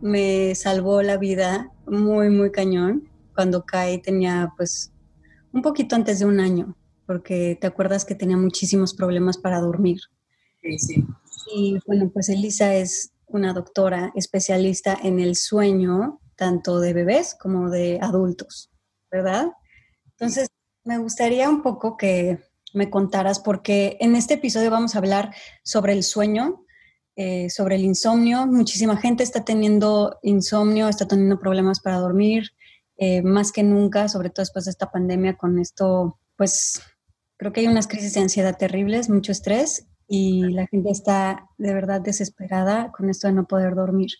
me salvó la vida muy, muy cañón. Cuando Kai tenía pues un poquito antes de un año, porque te acuerdas que tenía muchísimos problemas para dormir. Sí, sí. Y bueno, pues Elisa es una doctora especialista en el sueño, tanto de bebés como de adultos, ¿verdad? Entonces, me gustaría un poco que me contaras, porque en este episodio vamos a hablar sobre el sueño, eh, sobre el insomnio. Muchísima gente está teniendo insomnio, está teniendo problemas para dormir, eh, más que nunca, sobre todo después de esta pandemia, con esto, pues creo que hay unas crisis de ansiedad terribles, mucho estrés y la gente está de verdad desesperada con esto de no poder dormir.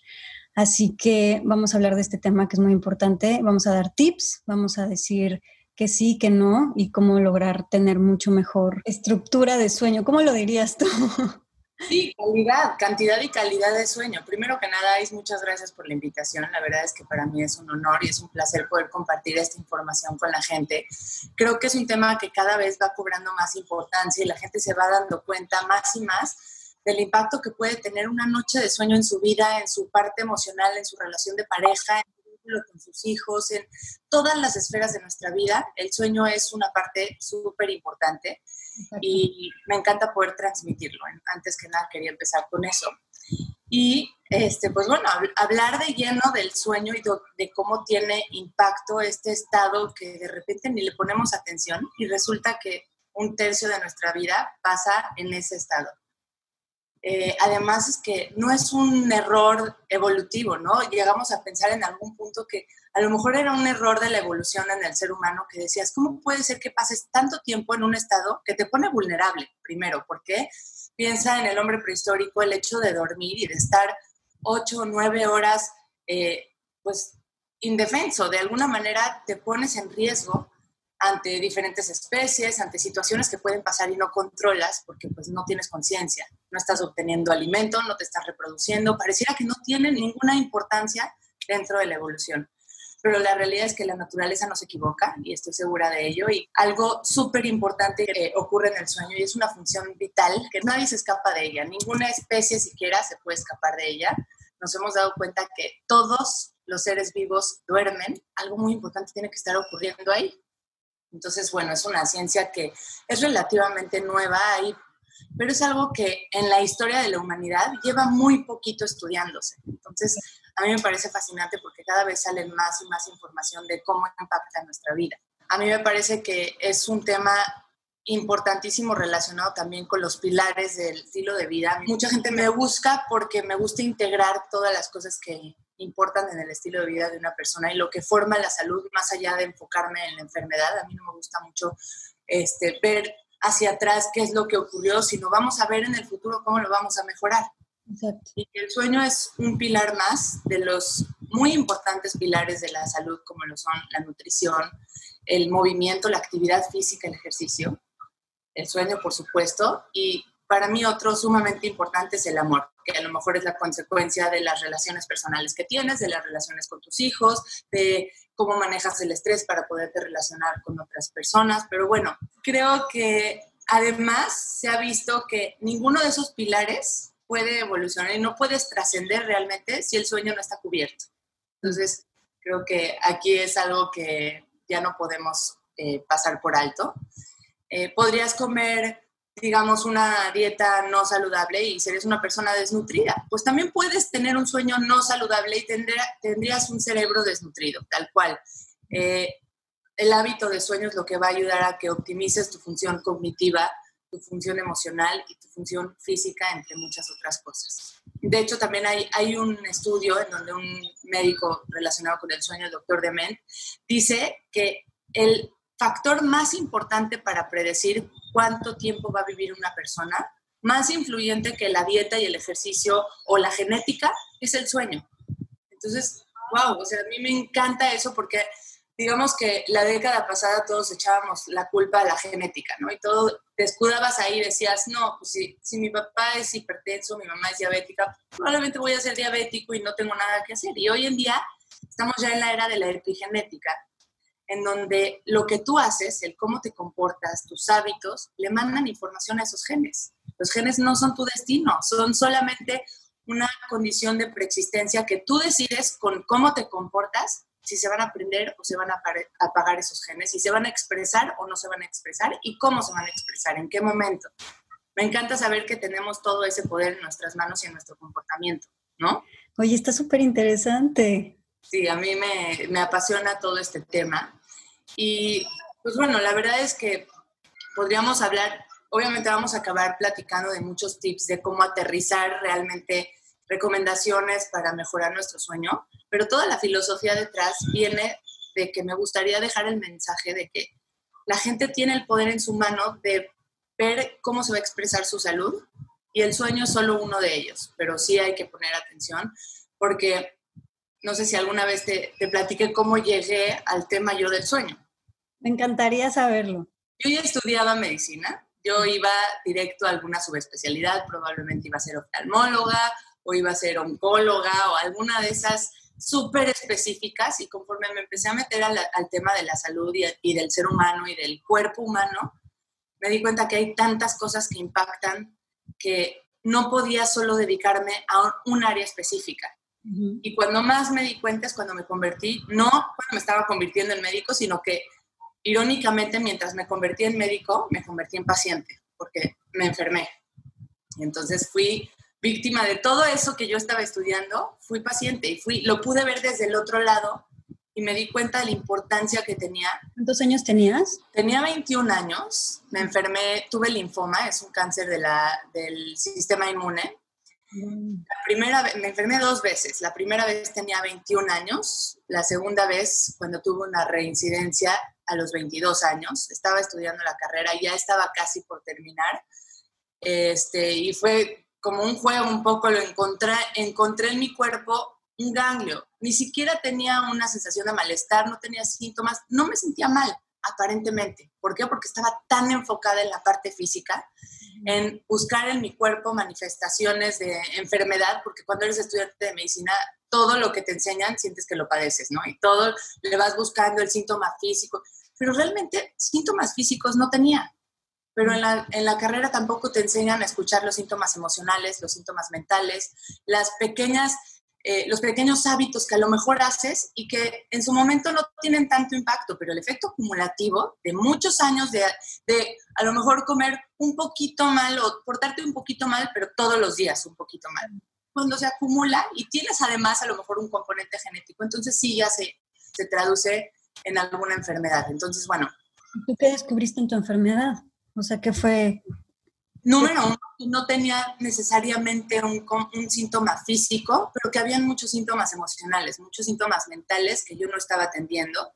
Así que vamos a hablar de este tema que es muy importante. Vamos a dar tips, vamos a decir que sí, que no y cómo lograr tener mucho mejor estructura de sueño. ¿Cómo lo dirías tú? Sí, calidad, cantidad y calidad de sueño. Primero que nada, Is, muchas gracias por la invitación. La verdad es que para mí es un honor y es un placer poder compartir esta información con la gente. Creo que es un tema que cada vez va cobrando más importancia y la gente se va dando cuenta más y más del impacto que puede tener una noche de sueño en su vida, en su parte emocional, en su relación de pareja, vínculo con sus hijos, en todas las esferas de nuestra vida. El sueño es una parte súper importante y me encanta poder transmitirlo. Antes que nada quería empezar con eso. Y este, pues bueno, hablar de lleno del sueño y de cómo tiene impacto este estado que de repente ni le ponemos atención y resulta que un tercio de nuestra vida pasa en ese estado. Eh, además es que no es un error evolutivo, ¿no? Llegamos a pensar en algún punto que a lo mejor era un error de la evolución en el ser humano que decías, ¿cómo puede ser que pases tanto tiempo en un estado que te pone vulnerable? Primero, porque piensa en el hombre prehistórico, el hecho de dormir y de estar ocho o nueve horas, eh, pues indefenso, de alguna manera te pones en riesgo ante diferentes especies, ante situaciones que pueden pasar y no controlas porque pues no tienes conciencia, no estás obteniendo alimento, no te estás reproduciendo, pareciera que no tiene ninguna importancia dentro de la evolución. Pero la realidad es que la naturaleza no se equivoca y estoy segura de ello. Y algo súper importante que ocurre en el sueño y es una función vital que nadie se escapa de ella, ninguna especie siquiera se puede escapar de ella. Nos hemos dado cuenta que todos los seres vivos duermen, algo muy importante tiene que estar ocurriendo ahí entonces, bueno, es una ciencia que es relativamente nueva ahí, pero es algo que en la historia de la humanidad lleva muy poquito estudiándose. Entonces, a mí me parece fascinante porque cada vez salen más y más información de cómo impacta nuestra vida. A mí me parece que es un tema importantísimo relacionado también con los pilares del estilo de vida. Mucha gente me busca porque me gusta integrar todas las cosas que importan en el estilo de vida de una persona y lo que forma la salud, más allá de enfocarme en la enfermedad. A mí no me gusta mucho este, ver hacia atrás qué es lo que ocurrió, sino vamos a ver en el futuro cómo lo vamos a mejorar. Y el sueño es un pilar más de los muy importantes pilares de la salud, como lo son la nutrición, el movimiento, la actividad física, el ejercicio, el sueño, por supuesto, y para mí otro sumamente importante es el amor, que a lo mejor es la consecuencia de las relaciones personales que tienes, de las relaciones con tus hijos, de cómo manejas el estrés para poderte relacionar con otras personas. Pero bueno, creo que además se ha visto que ninguno de esos pilares puede evolucionar y no puedes trascender realmente si el sueño no está cubierto. Entonces, creo que aquí es algo que ya no podemos eh, pasar por alto. Eh, podrías comer digamos, una dieta no saludable y serías una persona desnutrida. Pues también puedes tener un sueño no saludable y tendrías un cerebro desnutrido, tal cual. Eh, el hábito de sueño es lo que va a ayudar a que optimices tu función cognitiva, tu función emocional y tu función física, entre muchas otras cosas. De hecho, también hay, hay un estudio en donde un médico relacionado con el sueño, el doctor Dement, dice que el factor más importante para predecir cuánto tiempo va a vivir una persona, más influyente que la dieta y el ejercicio o la genética, es el sueño. Entonces, wow, o sea, a mí me encanta eso porque digamos que la década pasada todos echábamos la culpa a la genética, ¿no? Y todo, te escudabas ahí y decías, no, pues si, si mi papá es hipertenso, mi mamá es diabética, probablemente voy a ser diabético y no tengo nada que hacer. Y hoy en día estamos ya en la era de la epigenética, en donde lo que tú haces, el cómo te comportas, tus hábitos, le mandan información a esos genes. Los genes no son tu destino, son solamente una condición de preexistencia que tú decides con cómo te comportas si se van a aprender o se van a apagar esos genes, si se van a expresar o no se van a expresar y cómo se van a expresar, en qué momento. Me encanta saber que tenemos todo ese poder en nuestras manos y en nuestro comportamiento, ¿no? Oye, está súper interesante. Sí, a mí me, me apasiona todo este tema. Y pues bueno, la verdad es que podríamos hablar, obviamente vamos a acabar platicando de muchos tips de cómo aterrizar realmente recomendaciones para mejorar nuestro sueño, pero toda la filosofía detrás viene de que me gustaría dejar el mensaje de que la gente tiene el poder en su mano de ver cómo se va a expresar su salud y el sueño es solo uno de ellos, pero sí hay que poner atención porque no sé si alguna vez te, te platiqué cómo llegué al tema yo del sueño. Me encantaría saberlo. Yo ya estudiaba medicina, yo iba directo a alguna subespecialidad, probablemente iba a ser oftalmóloga o iba a ser oncóloga o alguna de esas súper específicas y conforme me empecé a meter al, tema de la salud y, del ser humano y del cuerpo humano, me di cuenta que hay tantas cosas que impactan que no podía solo dedicarme a un, área específica. Y cuando más me di cuenta es cuando me convertí, no cuando me estaba convirtiendo en médico, sino que irónicamente mientras me convertí en médico, me convertí en paciente, porque me enfermé. Y entonces fui víctima de todo eso que yo estaba estudiando, fui paciente y fui, lo pude ver desde el otro lado y me di cuenta de la importancia que tenía. ¿Cuántos años tenías? Tenía 21 años, me enfermé, tuve linfoma, es un cáncer de la, del sistema inmune. La primera me enfermé dos veces. La primera vez tenía 21 años, la segunda vez cuando tuve una reincidencia a los 22 años. Estaba estudiando la carrera, ya estaba casi por terminar. Este, y fue como un juego un poco, lo encontré, encontré en mi cuerpo un ganglio. Ni siquiera tenía una sensación de malestar, no tenía síntomas, no me sentía mal, aparentemente. ¿Por qué? Porque estaba tan enfocada en la parte física, en buscar en mi cuerpo manifestaciones de enfermedad, porque cuando eres estudiante de medicina, todo lo que te enseñan sientes que lo padeces, ¿no? Y todo le vas buscando el síntoma físico, pero realmente síntomas físicos no tenía pero en la, en la, carrera tampoco te enseñan a escuchar los síntomas emocionales, los síntomas mentales, las pequeñas, eh, los pequeños hábitos que a lo mejor haces y que en su momento no tienen tanto impacto, pero el efecto acumulativo de muchos años de, de a lo mejor comer un poquito mal o portarte un poquito mal, pero todos los días un poquito mal. Cuando se acumula y tienes además a lo mejor un componente genético, entonces sí ya se, se traduce en alguna enfermedad. Entonces, bueno. ¿Tú qué descubriste en tu enfermedad? O sea, ¿qué fue? Número uno, no tenía necesariamente un, un, síntoma físico, pero que habían muchos síntomas emocionales, muchos síntomas mentales que yo no estaba atendiendo,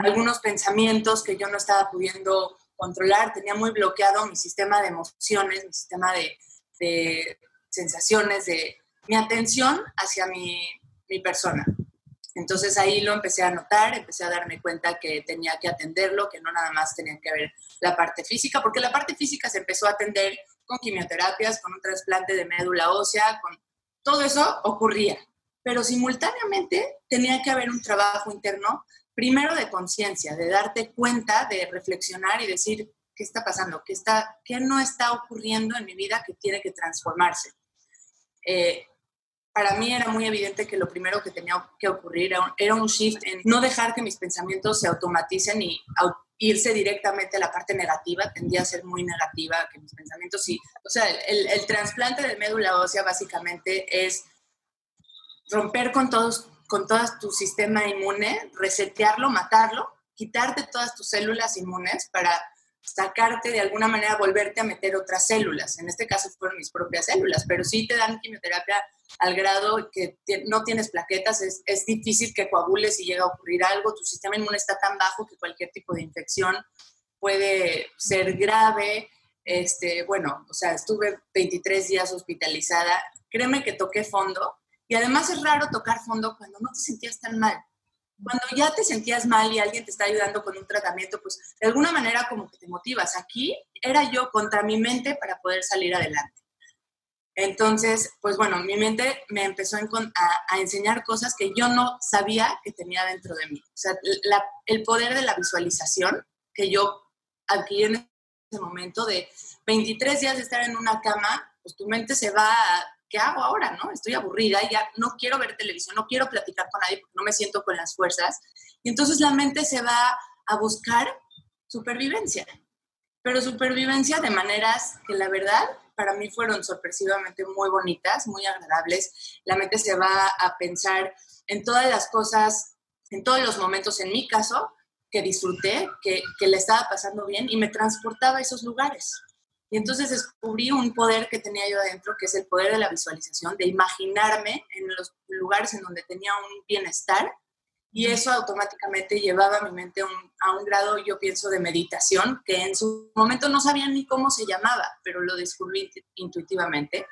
algunos pensamientos que yo no estaba pudiendo controlar, tenía muy bloqueado mi sistema de emociones, mi sistema de, de sensaciones, de mi atención hacia mi, mi persona. Entonces ahí lo empecé a notar, empecé a darme cuenta que tenía que atenderlo, que no nada más tenía que ver la parte física, porque la parte física se empezó a atender con quimioterapias, con un trasplante de médula ósea, con todo eso ocurría. Pero simultáneamente tenía que haber un trabajo interno, primero de conciencia, de darte cuenta, de reflexionar y decir, ¿qué está pasando? ¿Qué, está, qué no está ocurriendo en mi vida que tiene que transformarse? Eh, para mí era muy evidente que lo primero que tenía que ocurrir era un, shift en no dejar que mis pensamientos se automaticen y irse directamente a la parte negativa, tendía a ser muy negativa, que mis pensamientos sí. O sea, el, el trasplante de médula ósea básicamente es romper con todos con todo tu sistema inmune, resetearlo, matarlo, quitarte todas tus células inmunes para sacarte de alguna manera, volverte a meter otras células. En este caso fueron mis propias células, pero sí te dan quimioterapia al grado que no tienes plaquetas, es, es difícil que coagules si llega a ocurrir algo, tu sistema inmune está tan bajo que cualquier tipo de infección puede ser grave. Este, bueno, o sea, estuve 23 días hospitalizada, créeme que toqué fondo Y además es raro tocar fondo cuando no te sentías tan mal. Cuando ya te sentías mal y alguien te está ayudando con un tratamiento, pues de alguna manera como que te motivas. Aquí era yo contra mi mente para poder salir adelante. Entonces, pues bueno, mi mente me empezó a, enseñar cosas que yo no sabía que tenía dentro de mí. O sea, el poder de la visualización que yo adquirí en ese momento de 23 días de estar en una cama, pues tu mente se va a, ¿qué hago ahora? ¿No? Estoy aburrida ya no quiero ver televisión, no quiero platicar con nadie porque no me siento con las fuerzas. Y entonces la mente se va a buscar supervivencia, pero supervivencia de maneras que la verdad para mí fueron sorpresivamente muy bonitas, muy agradables. La mente se va a pensar en todas las cosas, en todos los momentos, en mi caso, que disfruté, que, le estaba pasando bien y me transportaba a esos lugares. Y entonces descubrí un poder que tenía yo adentro, que es el poder de la visualización, de imaginarme en los lugares en donde tenía un bienestar. Y eso automáticamente llevaba a mi mente a un grado, yo pienso, de meditación, que en su momento no sabía ni cómo se llamaba, pero lo descubrí intuitivamente.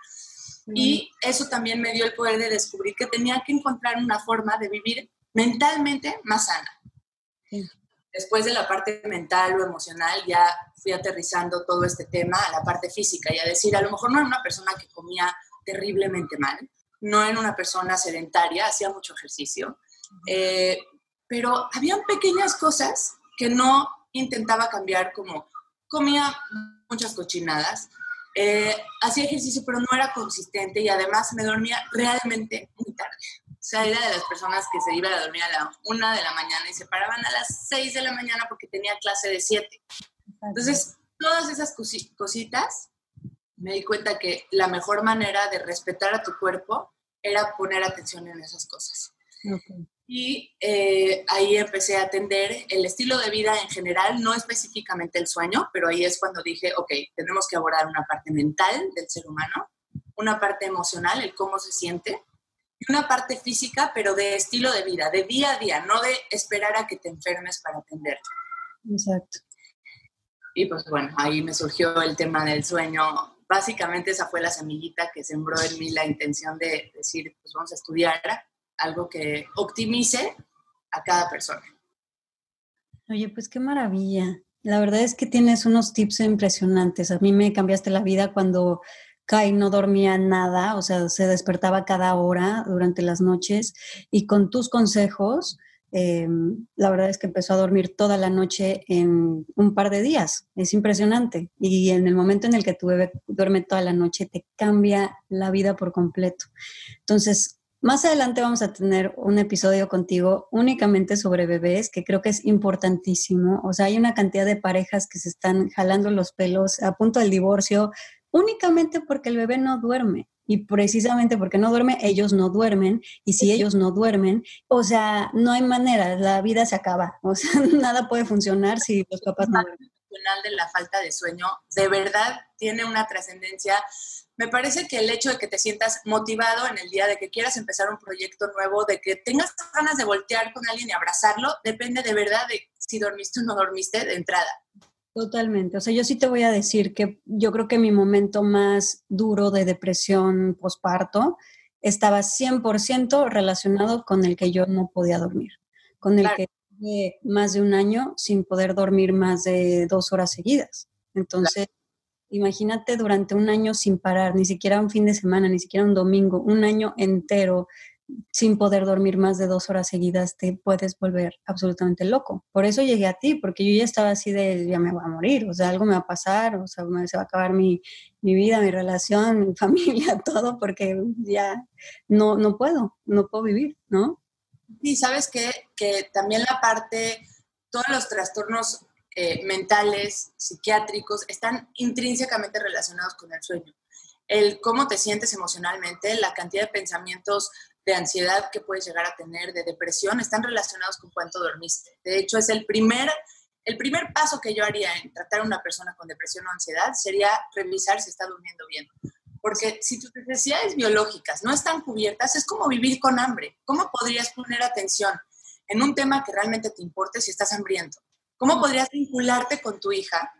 Y eso también me dio el poder de descubrir que tenía que encontrar una forma de vivir mentalmente más sana. Después de la parte mental o emocional, ya fui aterrizando todo este tema a la parte física y a decir, a lo mejor no era una persona que comía terriblemente mal, no era una persona sedentaria, hacía mucho ejercicio, eh, pero habían pequeñas cosas que no intentaba cambiar, como comía muchas cochinadas, eh, hacía ejercicio, pero no era consistente y además me dormía realmente muy tarde. O sea, era de las personas que se iba a dormir a la una de la mañana y se paraban a las seis de la mañana porque tenía clase de siete. Entonces, todas esas cositas, me di cuenta que la mejor manera de respetar a tu cuerpo era poner atención en esas cosas. Y eh, ahí empecé a atender el estilo de vida en general, no específicamente el sueño, pero ahí es cuando dije, ok, tenemos que abordar una parte mental del ser humano, una parte emocional, el cómo se siente, una parte física, pero de estilo de vida, de día a día, no de esperar a que te enfermes para atenderte. Exacto. Y pues bueno, ahí me surgió el tema del sueño. Básicamente esa fue la semillita que sembró en mí la intención de decir, pues vamos a estudiar algo que optimice a cada persona. Oye, pues qué maravilla. La verdad es que tienes unos tips impresionantes. A mí me cambiaste la vida cuando Kai no dormía nada, o sea, se despertaba cada hora durante las noches y con tus consejos, em, la verdad es que empezó a dormir toda la noche en un par de días. Es impresionante. Y en el momento en el que tu bebé duerme toda la noche, te cambia la vida por completo. Entonces, más adelante vamos a tener un episodio contigo únicamente sobre bebés, que creo que es importantísimo. O sea, hay una cantidad de parejas que se están jalando los pelos a punto del divorcio, únicamente porque el bebé no duerme. Y precisamente porque no duerme, ellos no duermen. Y si ellos no duermen, o sea, no hay manera, la vida se acaba. O sea, nada puede funcionar si los papás no duermen. De la falta de sueño de verdad tiene una trascendencia. Me parece que el hecho de que te sientas motivado en el día de que quieras empezar un proyecto nuevo, de que tengas ganas de voltear con alguien y abrazarlo, depende de verdad de si dormiste o no dormiste de entrada. Totalmente. O sea, yo sí te voy a decir que yo creo que mi momento más duro de depresión posparto estaba 100% relacionado con el que yo no podía dormir, con el que más de un año sin poder dormir más de dos horas seguidas. Entonces, imagínate durante un año sin parar, ni siquiera un fin de semana, ni siquiera un domingo, un año entero sin poder dormir más de dos horas seguidas, te puedes volver absolutamente loco. Por eso llegué a ti, porque yo ya estaba así de, ya me voy a morir, o sea, algo me va a pasar, o sea, se va a acabar mi, mi vida, mi relación, mi familia, todo, porque ya no, no puedo, no puedo vivir, ¿no? Y sabes que, que también la parte, todos los trastornos eh, mentales, psiquiátricos, están intrínsecamente relacionados con el sueño el cómo te sientes emocionalmente, la cantidad de pensamientos de ansiedad que puedes llegar a tener, de depresión, están relacionados con cuánto dormiste. De hecho, es el primer, el primer paso que yo haría en tratar a una persona con depresión o ansiedad, sería revisar si está durmiendo bien. Porque si tus necesidades biológicas no están cubiertas, es como vivir con hambre. ¿Cómo podrías poner atención en un tema que realmente te importe si estás hambriento? ¿Cómo podrías vincularte con tu hija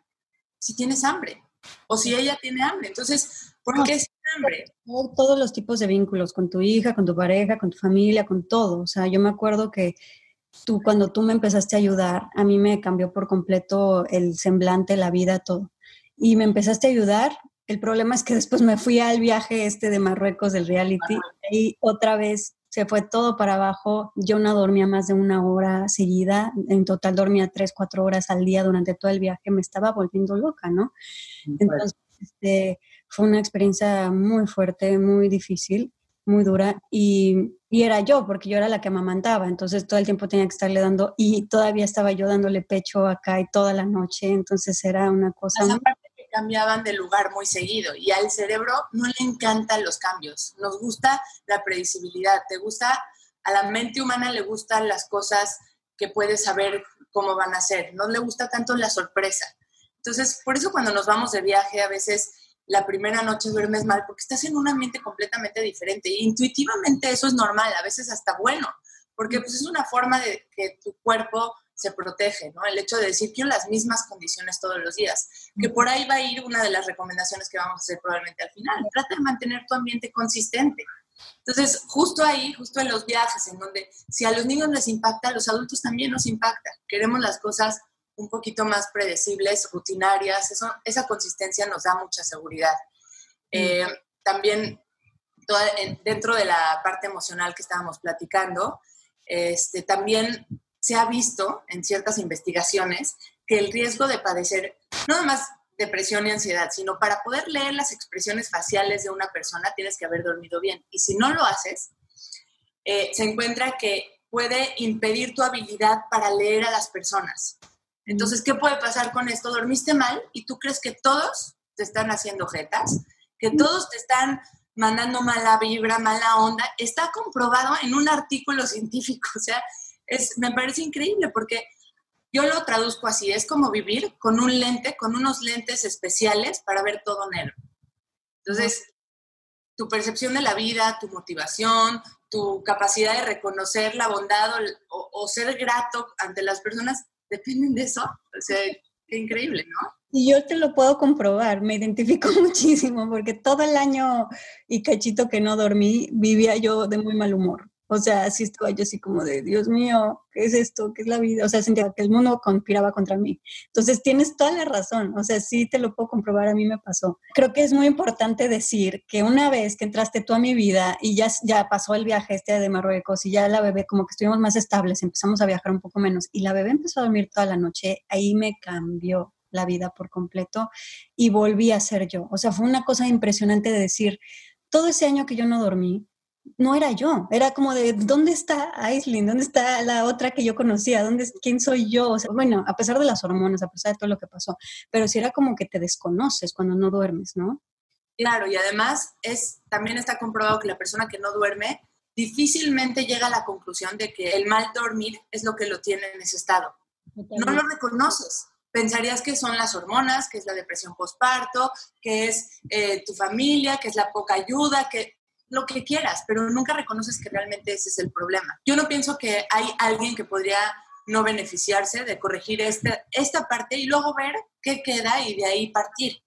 si tienes hambre? O si ella tiene hambre. Entonces, ¿por qué si hambre. Todos los tipos de vínculos, con tu hija, con tu pareja, con tu familia, con todo. O sea, yo me acuerdo que tú, cuando tú me empezaste a ayudar, a mí me cambió por completo el semblante, la vida, todo. Y me empezaste a ayudar. El problema es que después me fui al viaje este de Marruecos del reality y otra vez se fue todo para abajo. Yo no dormía más de una hora seguida. En total dormía tres, cuatro horas al día durante todo el viaje. Me estaba volviendo loca, ¿no? Entonces, este, fue una experiencia muy fuerte, muy difícil, muy dura. Y, y, era yo, porque yo era la que amamantaba. Entonces, todo el tiempo tenía que estarle dando. Y todavía estaba yo dándole pecho acá y toda la noche. Entonces, era una cosa cambiaban de lugar muy seguido y al cerebro no le encantan los cambios, nos gusta la predecibilidad, te gusta, a la mente humana le gustan las cosas que puedes saber cómo van a ser, no le gusta tanto la sorpresa. Entonces, por eso cuando nos vamos de viaje a veces la primera noche duermes mal porque estás en un ambiente completamente diferente. Intuitivamente eso es normal, a veces hasta bueno, porque pues es una forma de que tu cuerpo se protege, ¿no? El hecho de decir, quiero las mismas condiciones todos los días, que por ahí va a ir una de las recomendaciones que vamos a hacer probablemente al final. Trata de mantener tu ambiente consistente. Entonces, justo ahí, justo en los viajes, en donde si a los niños les impacta, a los adultos también nos impacta. Queremos las cosas un poquito más predecibles, rutinarias, eso, esa consistencia nos da mucha seguridad. Eh, también dentro de la parte emocional que estábamos platicando, este, también se ha visto en ciertas investigaciones que el riesgo de padecer no más depresión y ansiedad, sino para poder leer las expresiones faciales de una persona tienes que haber dormido bien. Y si no lo haces, eh, se encuentra que puede impedir tu habilidad para leer a las personas. Entonces, ¿qué puede pasar con esto? Dormiste mal y tú crees que todos te están haciendo jetas, que todos te están mandando mala vibra, mala onda. Está comprobado en un artículo científico, o sea, me parece increíble porque yo lo traduzco así, es como vivir con un lente, con unos lentes especiales para ver todo negro. Entonces, tu percepción de la vida, tu motivación, tu capacidad de reconocer la bondad o, ser grato ante las personas dependen de eso. O sea, qué increíble, ¿no? Y yo te lo puedo comprobar, me identifico muchísimo porque todo el año y cachito que no dormí, vivía yo de muy mal humor. O sea, así estaba yo así como de, Dios mío, ¿qué es esto? ¿Qué es la vida? O sea, sentía que el mundo conspiraba contra mí. Entonces, tienes toda la razón. O sea, sí te lo puedo comprobar, a mí me pasó. Creo que es muy importante decir que una vez que entraste tú a mi vida y ya, ya pasó el viaje este de Marruecos y ya la bebé como que estuvimos más estables, empezamos a viajar un poco menos y la bebé empezó a dormir toda la noche, ahí me cambió la vida por completo y volví a ser yo. O sea, fue una cosa impresionante de decir, todo ese año que yo no dormí, no era yo, era como de, ¿dónde está Aislinn? ¿Dónde está la otra que yo conocía? ¿Dónde, ¿Quién soy yo? bueno, a pesar de las hormonas, a pesar de todo lo que pasó, pero sí era como que te desconoces cuando no duermes, ¿no? Claro, y además es, también está comprobado que la persona que no duerme difícilmente llega a la conclusión de que el mal dormir es lo que lo tiene en ese estado. No lo reconoces. Pensarías que son las hormonas, que es la depresión postparto, que es eh, tu familia, que es la poca ayuda, que lo que quieras, pero nunca reconoces que realmente ese es el problema. Yo no pienso que hay alguien que podría no beneficiarse de corregir esta, esta parte y luego ver qué queda y de ahí partir.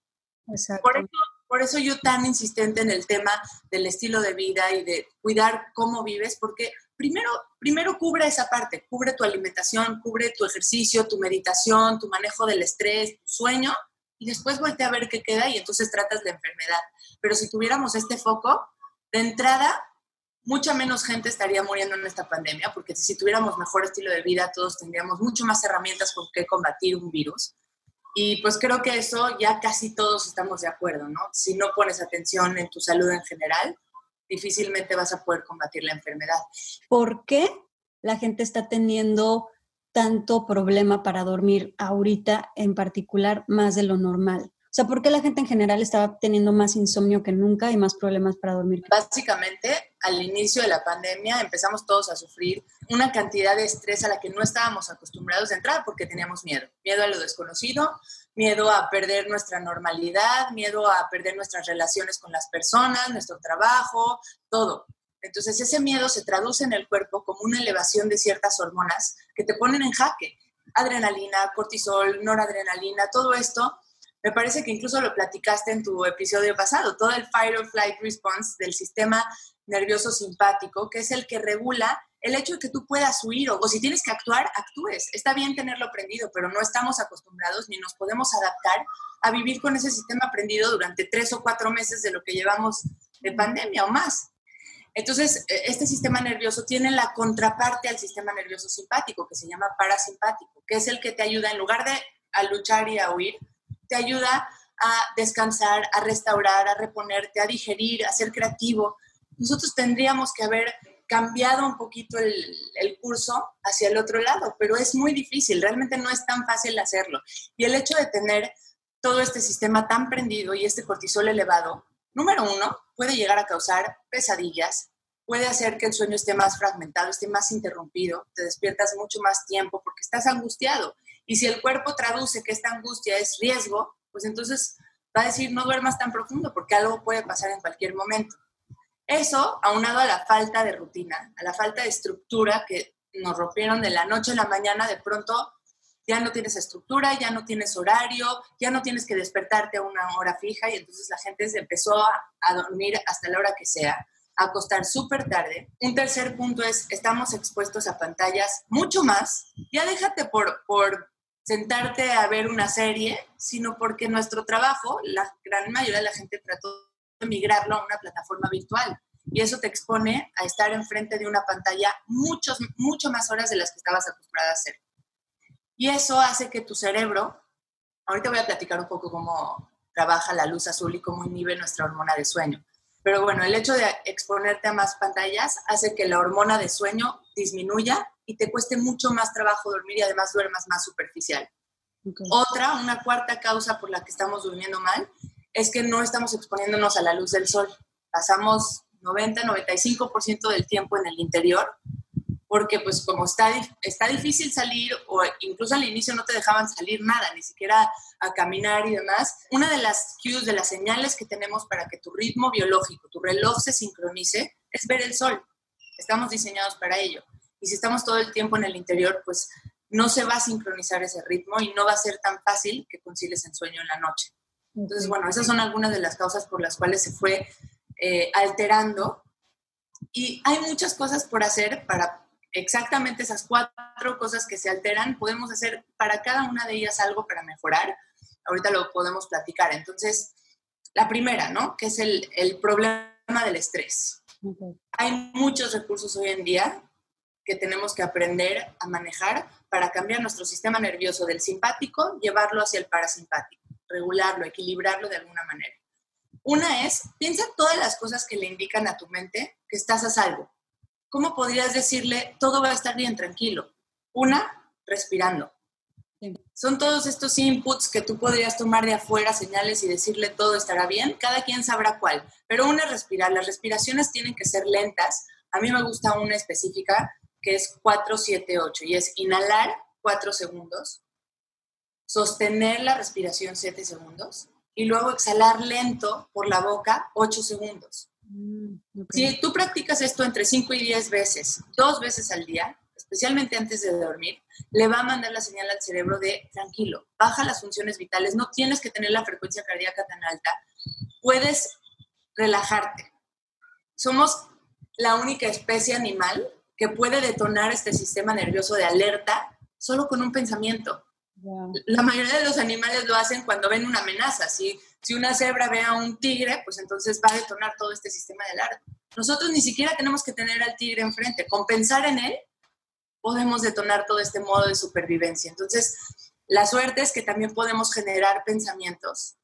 Por eso, por eso yo tan insistente en el tema del estilo de vida y de cuidar cómo vives, porque primero, primero cubre esa parte, cubre tu alimentación, cubre tu ejercicio, tu meditación, tu manejo del estrés, tu sueño, y después voltea a ver qué queda y entonces tratas la enfermedad. Pero si tuviéramos este foco, de entrada, mucha menos gente estaría muriendo en esta pandemia, porque si tuviéramos mejor estilo de vida, todos tendríamos mucho más herramientas con que combatir un virus. Y pues creo que eso ya casi todos estamos de acuerdo, ¿no? Si no pones atención en tu salud en general, difícilmente vas a poder combatir la enfermedad. ¿Por qué la gente está teniendo tanto problema para dormir ahorita en particular más de lo normal? O sea, ¿por qué la gente en general estaba teniendo más insomnio que nunca y más problemas para dormir? Básicamente, al inicio de la pandemia empezamos todos a sufrir una cantidad de estrés a la que no estábamos acostumbrados de entrar porque teníamos miedo. Miedo a lo desconocido, miedo a perder nuestra normalidad, miedo a perder nuestras relaciones con las personas, nuestro trabajo, todo. Entonces ese miedo se traduce en el cuerpo como una elevación de ciertas hormonas que te ponen en jaque. Adrenalina, cortisol, noradrenalina, todo esto me parece que incluso lo platicaste en tu episodio pasado, todo el fight or flight response del sistema nervioso simpático, que es el que regula el hecho de que tú puedas huir o, si tienes que actuar, actúes. Está bien tenerlo aprendido, pero no estamos acostumbrados ni nos podemos adaptar a vivir con ese sistema aprendido durante tres o cuatro meses de lo que llevamos de pandemia o más. Entonces, e, este sistema nervioso tiene la contraparte al sistema nervioso simpático, que se llama parasimpático, que es el que te ayuda, en lugar de a luchar y a huir, te ayuda a descansar, a restaurar, a reponerte, a digerir, a ser creativo. Nosotros tendríamos que haber cambiado un poquito el, el, curso hacia el otro lado, pero es muy difícil, realmente no es tan fácil hacerlo. Y el hecho de tener todo este sistema tan prendido y este cortisol elevado, número uno, puede llegar a causar pesadillas, puede hacer que el sueño esté más fragmentado, esté más interrumpido, te despiertas mucho más tiempo porque estás angustiado. Y si el cuerpo traduce que esta angustia es riesgo, pues entonces va a decir no duermas tan profundo porque algo puede pasar en cualquier momento. Eso, aunado a la falta de rutina, a la falta de estructura que nos rompieron de la noche a la mañana, de pronto ya no tienes estructura, ya no tienes horario, ya no tienes que despertarte a una hora fija y entonces la gente se empezó a, dormir hasta la hora que sea, acostar súper tarde. Un tercer punto es, estamos expuestos a pantallas mucho más. Ya déjate por, por sentarte a ver una serie, sino porque nuestro trabajo, la gran mayoría de la gente trató migrarlo a una plataforma virtual. Y eso te expone a estar enfrente de una pantalla muchos, mucho más horas de las que estabas acostumbrada a hacer. Y eso hace que tu cerebro, ahorita voy a platicar un poco cómo trabaja la luz azul y cómo inhibe nuestra hormona de sueño. Pero bueno, el hecho de exponerte a más pantallas hace que la hormona de sueño disminuya y te cueste mucho más trabajo dormir y además duermas más superficial. Otra, una cuarta causa por la que estamos durmiendo mal es que no estamos exponiéndonos a la luz del sol. Pasamos 90-95% del tiempo en el interior, porque pues como está, está difícil salir o incluso al inicio no te dejaban salir nada, ni siquiera a caminar y demás, una de las cues, de las señales que tenemos para que tu ritmo biológico, tu reloj se sincronice, es ver el sol. Estamos diseñados para ello. Y si estamos todo el tiempo en el interior, pues no se va a sincronizar ese ritmo y no va a ser tan fácil que concilies el sueño en la noche. Entonces, bueno, esas son algunas de las causas por las cuales se fue eh, alterando. Y hay muchas cosas por hacer para exactamente esas cuatro cosas que se alteran. Podemos hacer para cada una de ellas algo para mejorar. Ahorita lo podemos platicar. Entonces, la primera, ¿no? Que es el, el problema del estrés. Hay muchos recursos hoy en día que tenemos que aprender a manejar para cambiar nuestro sistema nervioso del simpático, llevarlo hacia el parasimpático regularlo, equilibrarlo de alguna manera. Una es, piensa todas las cosas que le indican a tu mente que estás a salvo. ¿Cómo podrías decirle, todo va a estar bien, tranquilo? Una, respirando. Son todos estos inputs que tú podrías tomar de afuera, señales y decirle todo estará bien. Cada quien sabrá cuál. Pero una es respirar. Las respiraciones tienen que ser lentas. A mí me gusta una específica que es 478 y es inhalar 4 segundos, sostener la respiración 7 segundos y luego exhalar lento por la boca 8 segundos. Mm, si tú practicas esto entre 5 y 10 veces, dos veces al día, especialmente antes de dormir, le va a mandar la señal al cerebro de tranquilo, baja las funciones vitales, no tienes que tener la frecuencia cardíaca tan alta, puedes relajarte. Somos la única especie animal que puede detonar este sistema nervioso de alerta solo con un pensamiento. La mayoría de los animales lo hacen cuando ven una amenaza. Si, si una cebra ve a un tigre, pues entonces va a detonar todo este sistema de alarma. Nosotros ni siquiera tenemos que tener al tigre enfrente. Con pensar en él, podemos detonar todo este modo de supervivencia. Entonces, la suerte es que también podemos generar pensamientos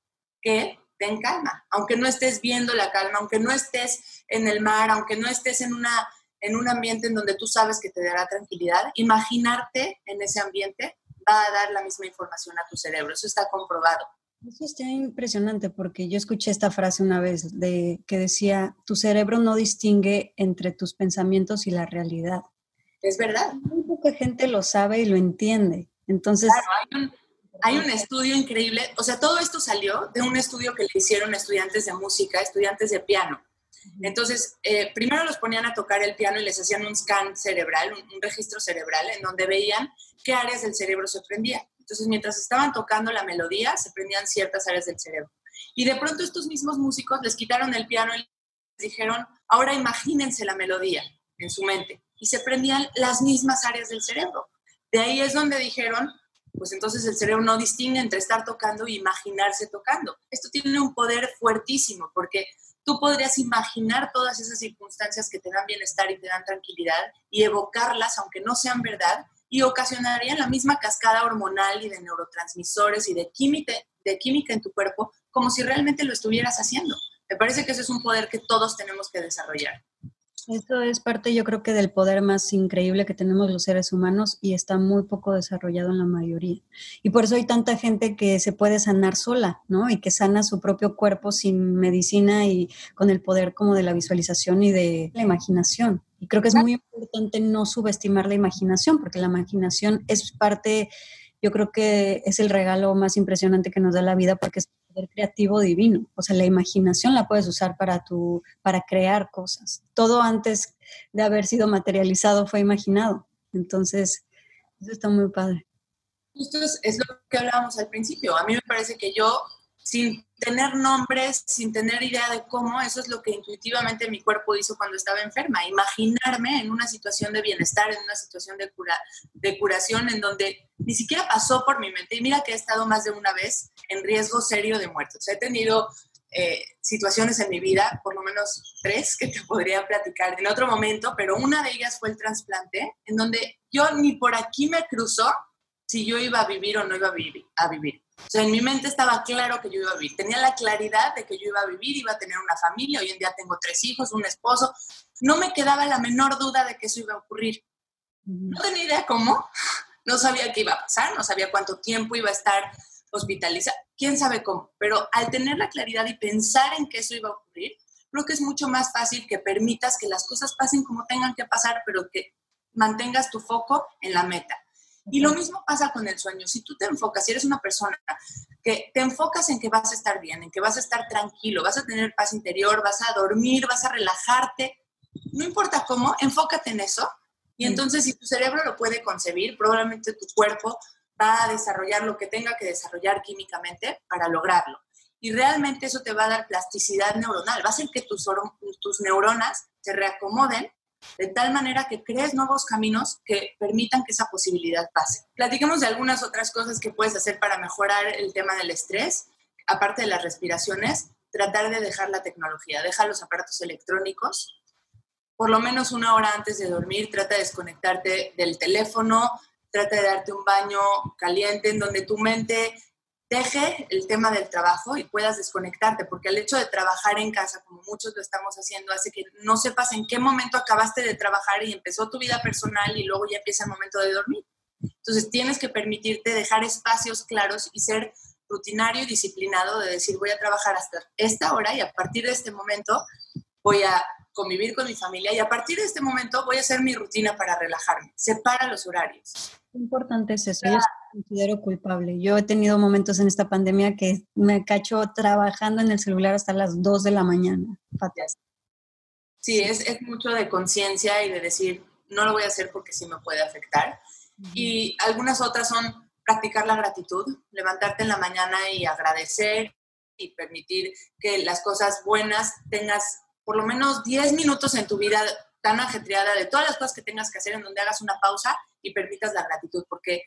que den calma, aunque no estés viendo la calma, aunque no estés en el mar, aunque no estés en, una, en un ambiente en donde tú sabes que te dará tranquilidad, imaginarte en ese ambiente va a dar la misma información a tu cerebro. Eso está comprobado. Eso está impresionante porque yo escuché esta frase una vez de que decía, tu cerebro no distingue entre tus pensamientos y la realidad. Es verdad. Muy poca gente lo sabe y lo entiende. Entonces... hay, un, hay un estudio increíble, o sea, todo esto salió de un estudio que le hicieron estudiantes de música, estudiantes de piano. Entonces, eh, primero los ponían a tocar el piano y les hacían un scan cerebral, un, registro cerebral, en donde veían qué áreas del cerebro se prendían. Entonces, mientras estaban tocando la melodía, se prendían ciertas áreas del cerebro. Y de pronto estos mismos músicos les quitaron el piano y les dijeron, ahora imagínense la melodía en su mente. Y se prendían las mismas áreas del cerebro. De ahí es donde dijeron, pues entonces el cerebro no distingue entre estar tocando e imaginarse tocando. Esto tiene un poder fuertísimo porque tú podrías imaginar todas esas circunstancias que te dan bienestar y te dan tranquilidad y evocarlas, aunque no sean verdad, y ocasionarían la misma cascada hormonal y de neurotransmisores y de química, de química en tu cuerpo como si realmente lo estuvieras haciendo. Me parece que ese es un poder que todos tenemos que desarrollar. Esto es parte, yo creo que del poder más increíble que tenemos los seres humanos y está muy poco desarrollado en la mayoría. Y por eso hay tanta gente que se puede sanar sola, ¿no? Y que sana su propio cuerpo sin medicina y con el poder como de la visualización y de la imaginación. Y creo que es muy importante no subestimar la imaginación, porque la imaginación es parte, yo creo que es el regalo más impresionante que nos da la vida, porque es creativo divino. O sea, la imaginación la puedes usar para, tu, para crear cosas. Todo antes de haber sido materializado fue imaginado. Entonces, eso está muy padre. Esto es, es lo que hablábamos al principio. A mí me parece que yo sin tener nombres, sin tener idea de cómo, eso es lo que intuitivamente mi cuerpo hizo cuando estaba enferma, imaginarme en una situación de bienestar, en una situación de, cura, de curación en donde ni siquiera pasó por mi mente. Y mira que he estado más de una vez en riesgo serio de muerte. O he tenido eh, situaciones en mi vida, por lo menos tres que te podría platicar en otro momento, pero una de ellas fue el trasplante, en donde yo ni por aquí me cruzó si yo iba a vivir o no iba a vivir. A vivir. O sea, en mi mente estaba claro que yo iba a vivir. Tenía la claridad de que yo iba a vivir, iba a tener una familia. Hoy en día tengo tres hijos, un esposo. No me quedaba la menor duda de que eso iba a ocurrir. No tenía idea cómo, no sabía qué iba a pasar, no sabía cuánto tiempo iba a estar hospitalizada, quién sabe cómo. Pero al tener la claridad y pensar en que eso iba a ocurrir, creo que es mucho más fácil que permitas que las cosas pasen como tengan que pasar, pero que mantengas tu foco en la meta. Y lo mismo pasa con el sueño. Si tú te enfocas, si eres una persona que te enfocas en que vas a estar bien, en que vas a estar tranquilo, vas a tener paz interior, vas a dormir, vas a relajarte, no importa cómo, enfócate en eso. Y entonces si tu cerebro lo puede concebir, probablemente tu cuerpo va a desarrollar lo que tenga que desarrollar químicamente para lograrlo. Y realmente eso te va a dar plasticidad neuronal, va a hacer que tus, tus neuronas se reacomoden de tal manera que crees nuevos caminos que permitan que esa posibilidad pase. Platiquemos de algunas otras cosas que puedes hacer para mejorar el tema del estrés, aparte de las respiraciones, tratar de dejar la tecnología, deja los aparatos electrónicos, por lo menos una hora antes de dormir, trata de desconectarte del teléfono, trata de darte un baño caliente en donde tu mente deje el tema del trabajo y puedas desconectarte, porque el hecho de trabajar en casa, como muchos lo estamos haciendo, hace que no sepas en qué momento acabaste de trabajar y empezó tu vida personal y luego ya empieza el momento de dormir. Entonces tienes que permitirte dejar espacios claros y ser rutinario y disciplinado de decir voy a trabajar hasta esta hora y a partir de este momento voy a convivir con mi familia y a partir de este momento voy a hacer mi rutina para relajarme. Separa los horarios. importante es eso. Considero culpable. Yo he tenido momentos en esta pandemia que me cacho trabajando en el celular hasta las 2 de la mañana. Sí, es, es mucho de conciencia y de decir, no lo voy a hacer porque sí me puede afectar. Y algunas otras son practicar la gratitud, levantarte en la mañana y agradecer y permitir que las cosas buenas tengas por lo menos 10 minutos en tu vida tan ajetreada de todas las cosas que tengas que hacer en donde hagas una pausa y permitas la gratitud, porque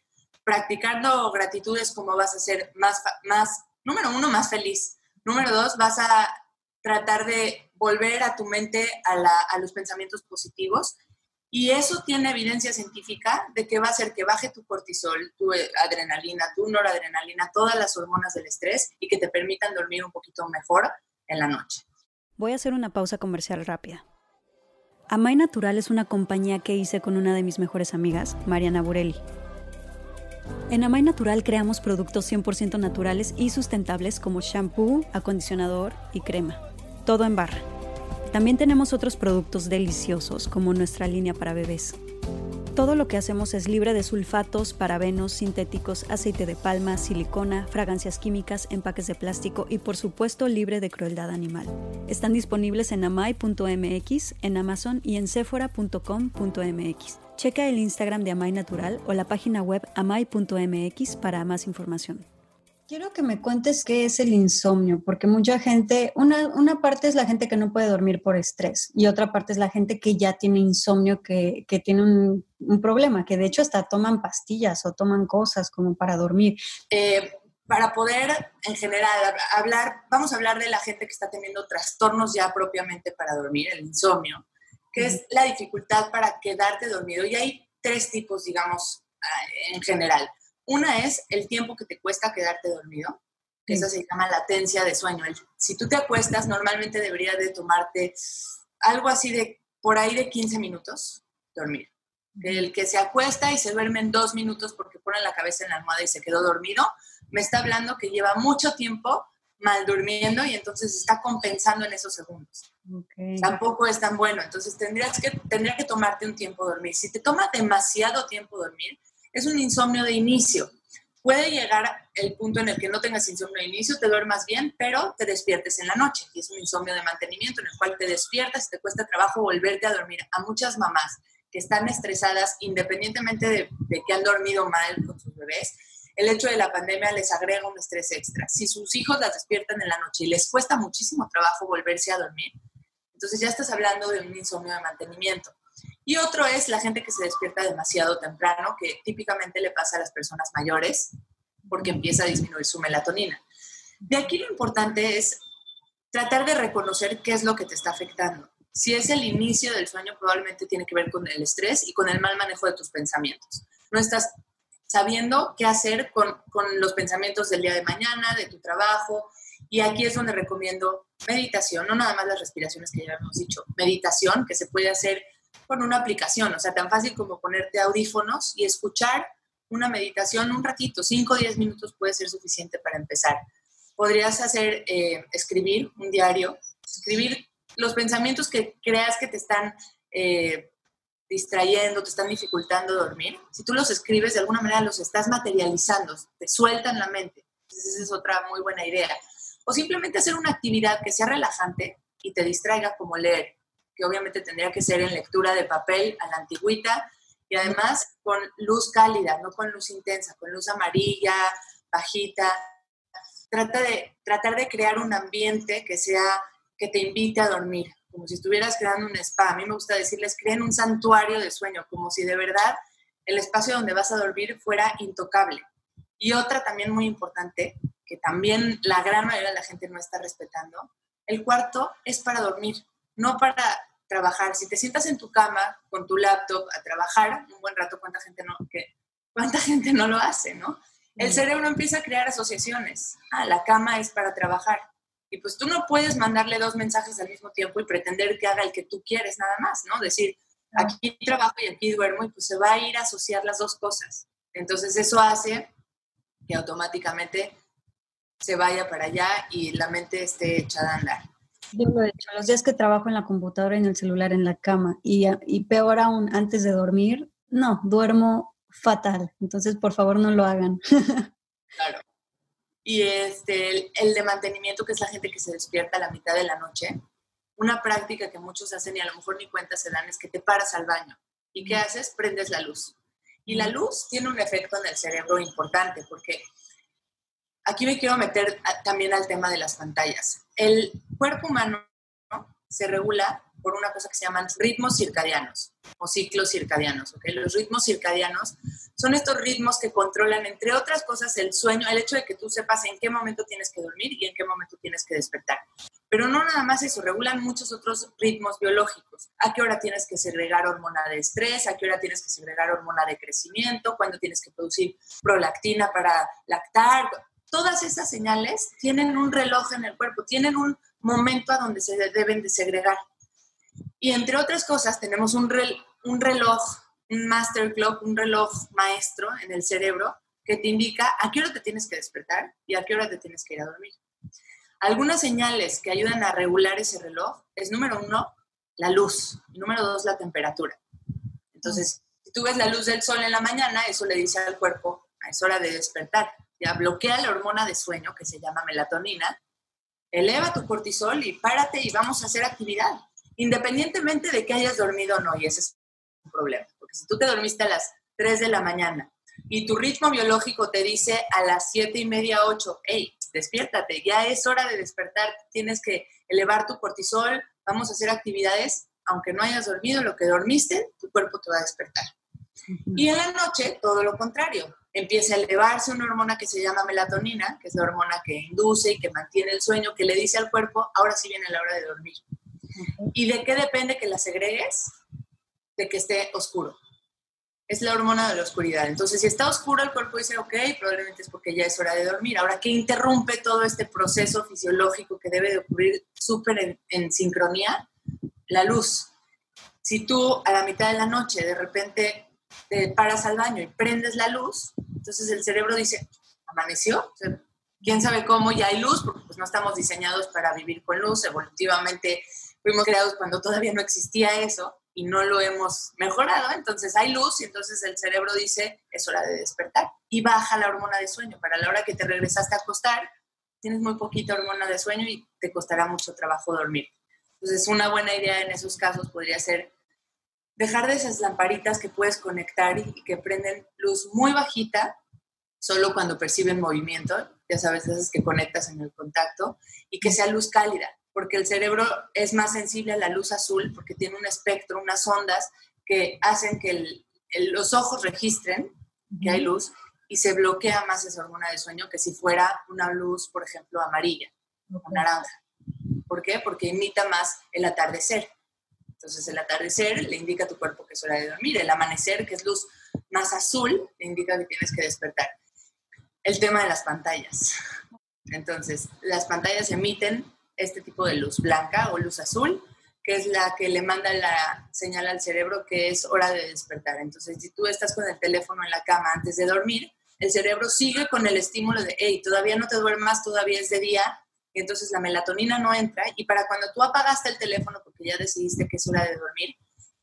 practicando gratitud es como vas a ser más, más, número uno, más feliz. Número dos, vas a tratar de volver a tu mente a, a los pensamientos positivos y eso tiene evidencia científica de que va a hacer que baje tu cortisol, tu adrenalina, tu noradrenalina, todas las hormonas del estrés y que te permitan dormir un poquito mejor en la noche. Voy a hacer una pausa comercial rápida. Amay Natural es una compañía que hice con una de mis mejores amigas, Mariana Burelli. En Amay Natural creamos productos 100% naturales y sustentables como shampoo, acondicionador y crema. Todo en barra. También tenemos otros productos deliciosos como nuestra línea para bebés. Todo lo que hacemos es libre de sulfatos, parabenos, sintéticos, aceite de palma, silicona, fragancias químicas, empaques de plástico y por supuesto libre de crueldad animal. Están disponibles en amai.mx, en Amazon y en sephora.com.mx. Checa el Instagram de Amai Natural o la página web amai.mx para más información. Quiero que me cuentes qué es el insomnio, porque mucha gente, una, una, parte es la gente que no puede dormir por estrés y otra parte es la gente que ya tiene insomnio, que, que tiene un, un, problema, que de hecho hasta toman pastillas o toman cosas como para dormir. Eh, para poder, en general, hablar, vamos a hablar de la gente que está teniendo trastornos ya propiamente para dormir, el insomnio, que es la dificultad para quedarte dormido. Y hay tres tipos, digamos, ah, en general. Una es el tiempo que te cuesta quedarte dormido, que eso se llama latencia de sueño. si tú te acuestas, normalmente deberías de tomarte algo así de por ahí de 15 minutos dormir. El que se acuesta y se duerme en dos minutos porque pone la cabeza en la almohada y se quedó dormido, me está hablando que lleva mucho tiempo mal durmiendo y entonces está compensando en esos segundos. Tampoco es tan bueno, entonces tendrías que, tendría que tomarte un tiempo dormir. Si te toma demasiado tiempo dormir, es un insomnio de inicio. Puede llegar el punto en el que no tengas insomnio de inicio, te duermas bien, pero te despiertes en la noche. Y es un insomnio de mantenimiento en el cual te despiertas y te cuesta trabajo volverte a dormir. A muchas mamás que están estresadas, independientemente de, de que han dormido mal con sus bebés, el hecho de la pandemia les agrega un estrés extra. Si sus hijos las despiertan en la noche y les cuesta muchísimo trabajo volverse a dormir, entonces ya estás hablando de un insomnio de mantenimiento. Y otro es la gente que se despierta demasiado temprano, que típicamente le pasa a las personas mayores porque empieza a disminuir su melatonina. De aquí lo importante es tratar de reconocer qué es lo que te está afectando. Si es el inicio del sueño, probablemente tiene que ver con el estrés y con el mal manejo de tus pensamientos. No estás sabiendo qué hacer con, con los pensamientos del día de mañana, de tu trabajo. Y aquí es donde recomiendo meditación, no nada más las respiraciones que ya hemos dicho, meditación que se puede hacer con una aplicación, o sea, tan fácil como ponerte audífonos y escuchar una meditación un ratito, 5 o 10 minutos puede ser suficiente para empezar. Podrías hacer, eh, escribir un diario, escribir los pensamientos que creas que te están eh, distrayendo, te están dificultando dormir. Si tú los escribes, de alguna manera los estás materializando, te sueltan la mente. Entonces, esa es otra muy buena idea. O simplemente hacer una actividad que sea relajante y te distraiga, como leer que obviamente tendría que ser en lectura de papel a la antigüita y además con luz cálida, no con luz intensa, con luz amarilla, bajita. Trata de, tratar de crear un ambiente que sea, que te invite a dormir, como si estuvieras creando un spa. A mí me gusta decirles, creen un santuario de sueño, como si de verdad el espacio donde vas a dormir fuera intocable. Y otra también muy importante, que también la gran mayoría de la gente no está respetando, el cuarto es para dormir, no para trabajar. Si te sientas en tu cama con tu laptop a trabajar un buen rato, ¿cuánta gente no, que, cuánta gente no lo hace, no? El cerebro empieza a crear asociaciones. Ah, la cama es para trabajar. Y pues tú no puedes mandarle dos mensajes al mismo tiempo y pretender que haga el que tú quieres nada más, ¿no? Decir, aquí trabajo y aquí duermo y pues se va a ir a asociar las dos cosas. Entonces eso hace que automáticamente se vaya para allá y la mente esté echada a andar. Yo lo he hecho. Los días que trabajo en la computadora, en el celular, en la cama y, y peor aún, antes de dormir, no, duermo fatal. Entonces, por favor, no lo hagan. claro. Y este, el, de mantenimiento, que es la gente que se despierta a la mitad de la noche, una práctica que muchos hacen y a lo mejor ni cuenta se dan es que te paras al baño. ¿Y qué haces? Prendes la luz. Y la luz tiene un efecto en el cerebro importante porque aquí me quiero meter también al tema de las pantallas. El cuerpo humano se regula por una cosa que se llaman ritmos circadianos o ciclos circadianos. ¿okay? Los ritmos circadianos son estos ritmos que controlan, entre otras cosas, el sueño, el hecho de que tú sepas en qué momento tienes que dormir y en qué momento tienes que despertar. Pero no nada más eso, regulan muchos otros ritmos biológicos. A qué hora tienes que segregar hormona de estrés, a qué hora tienes que segregar hormona de crecimiento, cuándo tienes que producir prolactina para lactar, todas esas señales tienen un reloj en el cuerpo, tienen un momento a donde se deben de segregar. Y entre otras cosas, tenemos un, reloj, un master clock, un reloj maestro en el cerebro que te indica a qué hora te tienes que despertar y a qué hora te tienes que ir a dormir. Algunas señales que ayudan a regular ese reloj es número uno, la luz, número dos, la temperatura. Entonces, Si tú ves la luz del sol en la mañana, eso le dice al cuerpo, es hora de despertar. Ya bloquea la hormona de sueño que se llama melatonina, eleva tu cortisol y párate y vamos a hacer actividad, independientemente de que hayas dormido o no, y ese es un problema, porque si tú te dormiste a las 3 de la mañana y tu ritmo biológico te dice a las 7 y media, 8, hey, despiértate, ya es hora de despertar, tienes que elevar tu cortisol, vamos a hacer actividades, aunque no hayas dormido lo que dormiste, tu cuerpo te va a despertar. Y en la noche, todo lo contrario, empieza a elevarse una hormona que se llama melatonina, que es la hormona que induce y que mantiene el sueño, que le dice al cuerpo, ahora sí viene la hora de dormir. ¿Y de qué depende que la segregues? De que esté oscuro. Es la hormona de la oscuridad. Entonces, si está oscuro, el cuerpo dice, ok, probablemente es porque ya es hora de dormir. Ahora, ¿qué interrumpe todo este proceso fisiológico que debe de ocurrir súper en, en sincronía? La luz. Si tú a la mitad de la noche de repente te paras al baño y prendes la luz, entonces el cerebro dice, amaneció, quién sabe cómo ya hay luz, porque pues no estamos diseñados para vivir con luz, evolutivamente fuimos creados cuando todavía no existía eso y no lo hemos mejorado, entonces hay luz y entonces el cerebro dice, es hora de despertar. Y baja la hormona de sueño. Para la hora que te regresaste a acostar, tienes muy poquita hormona de sueño y te costará mucho trabajo dormir. Entonces, una buena idea en esos casos podría ser dejar de esas lamparitas que puedes conectar y, que prenden luz muy bajita, solo cuando perciben movimiento, ya sabes, esas que conectas en el contacto, y que sea luz cálida, porque el cerebro es más sensible a la luz azul, porque tiene un espectro, unas ondas que hacen que los ojos registren que hay luz y se bloquea más esa hormona de sueño que si fuera una luz, por ejemplo, amarilla o naranja. ¿Por qué? Porque imita más el atardecer. Entonces el atardecer le indica a tu cuerpo que es hora de dormir, el amanecer, que es luz más azul, le indica que tienes que despertar. El tema de las pantallas. Entonces, las pantallas emiten este tipo de luz blanca o luz azul, que es la que le manda la señal al cerebro que es hora de despertar. Entonces, si tú estás con el teléfono en la cama antes de dormir, el cerebro sigue con el estímulo de, hey, todavía no te duermas, todavía es de día, entonces la melatonina no entra y para cuando tú apagaste el teléfono porque ya decidiste que es hora de dormir,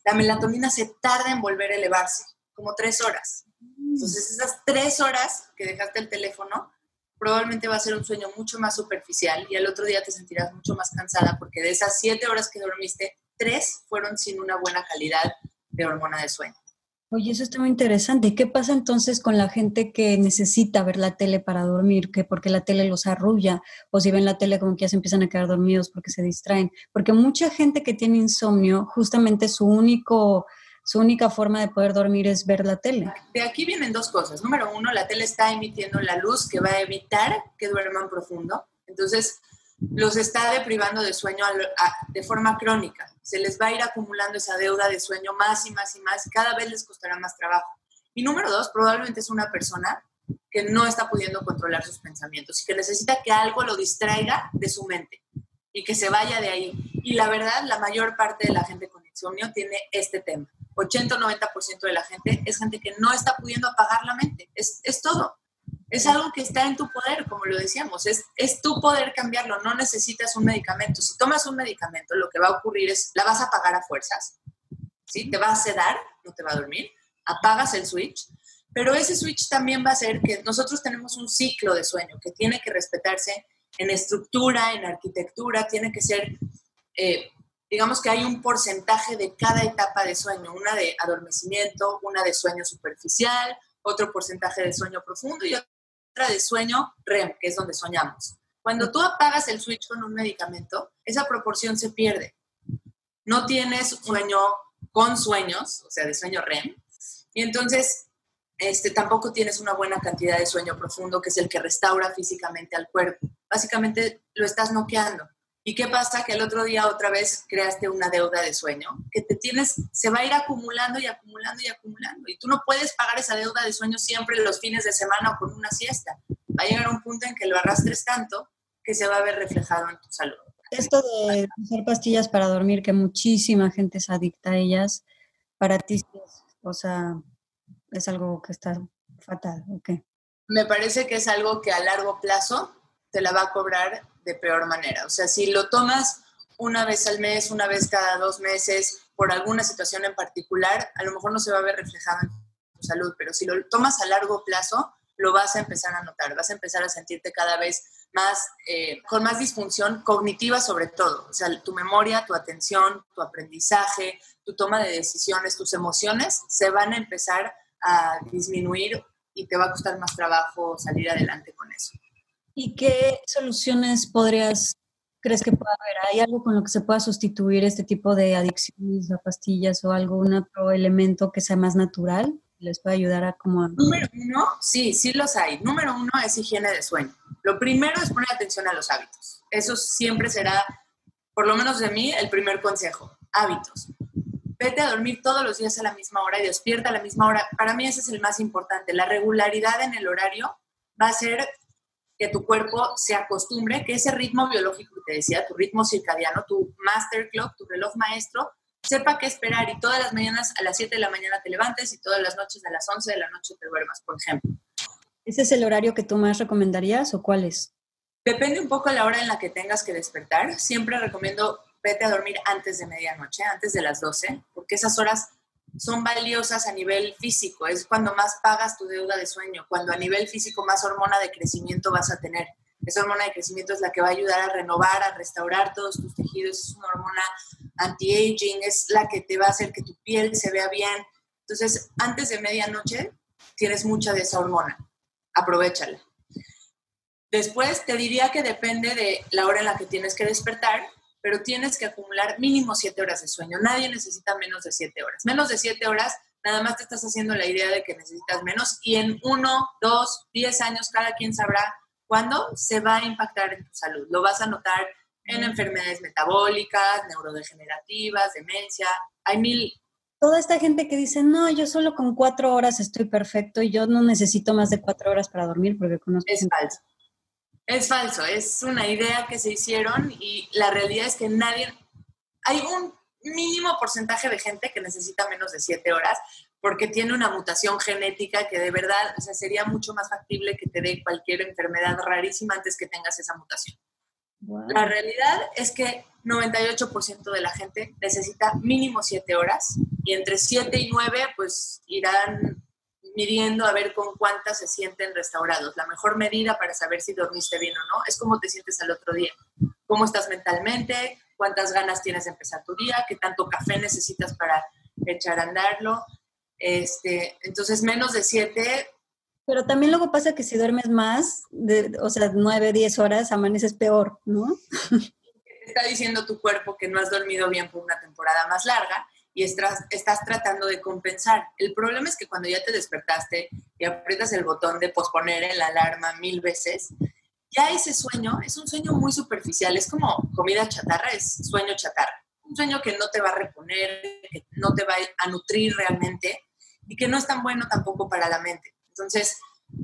la melatonina se tarda en volver a elevarse, como tres horas. Entonces esas tres horas que dejaste el teléfono, probablemente va a ser un sueño mucho más superficial y al otro día te sentirás mucho más cansada porque de esas siete horas que dormiste, tres fueron sin una buena calidad de hormona de sueño. Oye, eso está muy interesante. ¿Y qué pasa entonces con la gente que necesita ver la tele para dormir? Que porque la tele los arrulla, o si ven la tele como que ya se empiezan a quedar dormidos porque se distraen. Porque mucha gente que tiene insomnio, justamente su único, su única forma de poder dormir es ver la tele. De aquí vienen dos cosas. Número uno, la tele está emitiendo la luz que va a evitar que duerman profundo. Entonces, los está deprivando de sueño de forma crónica. Se les va a ir acumulando esa deuda de sueño más y más y más cada vez les costará más trabajo. Y número dos, probablemente es una persona que no está pudiendo controlar sus pensamientos y que necesita que algo lo distraiga de su mente y que se vaya de ahí. Y la verdad, la mayor parte de la gente con insomnio tiene este tema. 80-90% de la gente es gente que no está pudiendo apagar la mente. Es, es todo. Es algo que está en tu poder, como lo decíamos, es, es tu poder cambiarlo, no necesitas un medicamento. Si tomas un medicamento, lo que va a ocurrir es, la vas a apagar a fuerzas, ¿sí? Te va a sedar, no te va a dormir, apagas el switch, pero ese switch también va a hacer que nosotros tenemos un ciclo de sueño que tiene que respetarse en estructura, en arquitectura, tiene que ser, eh, digamos que hay un porcentaje de cada etapa de sueño, una de adormecimiento, una de sueño superficial, otro porcentaje de sueño profundo y de sueño REM, que es donde soñamos. Cuando tú apagas el switch con un medicamento, esa proporción se pierde. No tienes sueño con sueños, o sea, de sueño REM, y entonces este, tampoco tienes una buena cantidad de sueño profundo, que es el que restaura físicamente al cuerpo. Básicamente lo estás noqueando. ¿Y qué pasa? Que el otro día otra vez creaste una deuda de sueño, que te tienes, se va a ir acumulando y acumulando y acumulando. Y tú no puedes pagar esa deuda de sueño siempre los fines de semana o con una siesta. Va a llegar un punto en que lo arrastres tanto que se va a ver reflejado en tu salud. Esto de usar pastillas para dormir, que muchísima gente es adicta a ellas, para ti, o sea, es algo que está fatal. Me parece que es algo que a largo plazo te la va a cobrar de peor manera. O sea, si lo tomas una vez al mes, una vez cada dos meses, por alguna situación en particular, a lo mejor no se va a ver reflejado en tu salud, pero si lo tomas a largo plazo, lo vas a empezar a notar, vas a empezar a sentirte cada vez más, eh, con más disfunción cognitiva sobre todo, o sea, tu memoria, tu atención, tu aprendizaje, tu toma de decisiones, tus emociones se van a empezar a disminuir y te va a costar más trabajo salir adelante con eso. ¿Y qué soluciones podrías, crees que pueda haber? ¿Hay algo con lo que se pueda sustituir este tipo de adicciones a pastillas o algún otro elemento que sea más natural? les puede ayudar a como... Número uno, sí, sí los hay. Número uno es higiene de sueño. Lo primero es poner atención a los hábitos. Eso siempre será, por lo menos de mí, el primer consejo. Hábitos. Vete a dormir todos los días a la misma hora y despierta a la misma hora. Para mí ese es el más importante. La regularidad en el horario va a ser que tu cuerpo se acostumbre, que ese ritmo biológico que te decía, tu ritmo circadiano, tu master clock, tu reloj maestro, sepa qué esperar y todas las mañanas a las 7 de la mañana te levantes y todas las noches a las 11 de la noche te duermas, por ejemplo. ¿Ese es el horario que tú más recomendarías o cuál es? Depende un poco de la hora en la que tengas que despertar. Siempre recomiendo vete a dormir antes de medianoche, antes de las 12, porque esas horas son valiosas a nivel físico. Es cuando más pagas tu deuda de sueño, cuando a nivel físico más hormona de crecimiento vas a tener. Esa hormona de crecimiento es la que va a ayudar a renovar, a restaurar todos tus tejidos. Es una hormona anti-aging, es la que te va a hacer que tu piel se vea bien. Entonces, antes de medianoche tienes mucha de esa hormona. Aprovechala. Después te diría que depende de la hora en la que tienes que despertar, pero tienes que acumular mínimo siete horas de sueño. Nadie necesita menos de siete horas. Menos de siete horas, nada más te estás haciendo la idea de que necesitas menos y en uno, dos, diez años cada quien sabrá cuándo se va a impactar en tu salud. Lo vas a notar en enfermedades metabólicas, neurodegenerativas, demencia. Hay mil... Toda esta gente que dice, no, yo solo con cuatro horas estoy perfecto y yo no necesito más de cuatro horas para dormir porque conozco... Es falso. Es falso, es una idea que se hicieron y la realidad es que nadie... Hay un mínimo porcentaje de gente que necesita menos de siete horas porque tiene una mutación genética que de verdad, o sea, sería mucho más factible que te dé cualquier enfermedad rarísima antes que tengas esa mutación. La realidad es que 98% de la gente necesita mínimo 7 horas y entre 7 y 9 pues irán midiendo a ver con cuántas se sienten restaurados. La mejor medida para saber si dormiste bien o no es cómo te sientes al otro día, cómo estás mentalmente, cuántas ganas tienes de empezar tu día, qué tanto café necesitas para echar a andarlo. Este, entonces, menos de 7 pero también luego pasa que si duermes más, de, o sea, nueve, diez horas, amaneces peor, ¿no? Está diciendo tu cuerpo que no has dormido bien por una temporada más larga y estás, estás tratando de compensar. El problema es que cuando ya te despertaste y aprietas el botón de posponer en la alarma mil veces, ya ese sueño es un sueño muy superficial, es como comida chatarra, es sueño chatarra. Un sueño que no te va a reponer, que no te va a nutrir realmente y que no es tan bueno tampoco para la mente. Entonces,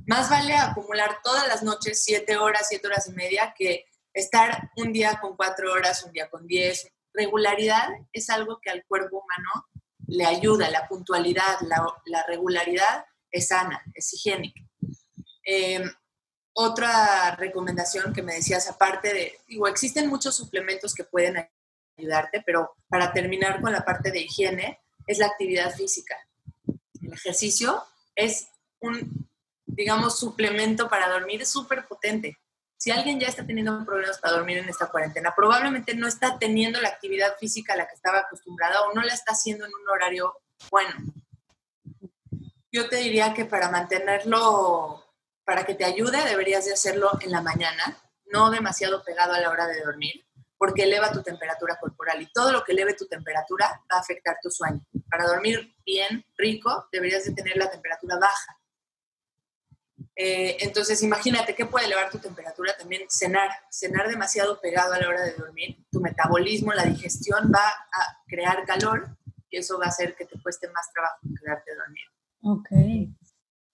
más vale acumular todas las noches siete horas, siete horas y media que estar un día con cuatro horas, un día con diez. Regularidad es algo que al cuerpo humano le ayuda, la puntualidad, la, regularidad es sana, es higiénica. Em, otra recomendación que me decías, aparte de, digo, existen muchos suplementos que pueden ayudarte, pero para terminar con la parte de higiene, es la actividad física. El ejercicio es un, digamos, suplemento para dormir súper potente. Si alguien ya está teniendo problemas para dormir en esta cuarentena, probablemente no está teniendo la actividad física a la que estaba acostumbrada o no la está haciendo en un horario bueno. Yo te diría que para mantenerlo, para que te ayude, deberías de hacerlo en la mañana, no demasiado pegado a la hora de dormir, porque eleva tu temperatura corporal y todo lo que eleve tu temperatura va a afectar tu sueño. Para dormir bien, rico, deberías de tener la temperatura baja. Eh, entonces, imagínate qué puede elevar tu temperatura también cenar. Cenar demasiado pegado a la hora de dormir. Tu metabolismo, la digestión va a crear calor y eso va a hacer que te cueste más trabajo quedarte dormido. Ok.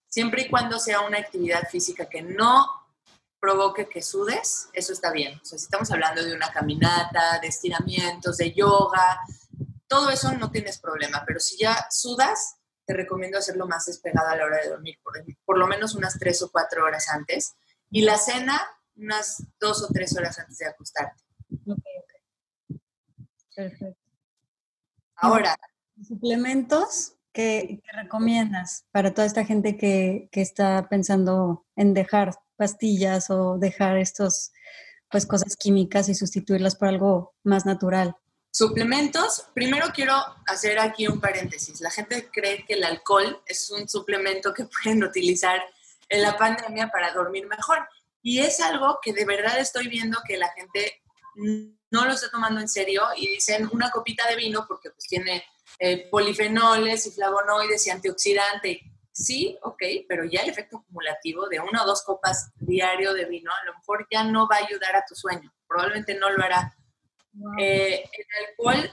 Siempre y cuando sea una actividad física que no provoque que sudes, eso está bien. O sea, si estamos hablando de una caminata, de estiramientos, de yoga, todo eso no tienes problema. Pero si ya sudas, te recomiendo hacerlo más despegado a la hora de dormir, por, lo menos unas tres o cuatro horas antes. Y la cena, unas dos o tres horas antes de acostarte. Perfecto. Ahora. ¿Suplementos que, recomiendas para toda esta gente que, que, está pensando en dejar pastillas o dejar estos, pues, cosas químicas y sustituirlas por algo más natural? Suplementos, primero quiero hacer aquí un paréntesis. La gente cree que el alcohol es un suplemento que pueden utilizar en la pandemia para dormir mejor. Y es algo que de verdad estoy viendo que la gente no lo está tomando en serio y dicen una copita de vino porque pues tiene eh, polifenoles y flavonoides y antioxidante. Sí, ok, pero ya el efecto acumulativo de una o dos copas diario de vino a lo mejor ya no va a ayudar a tu sueño. Probablemente no lo hará eh, el alcohol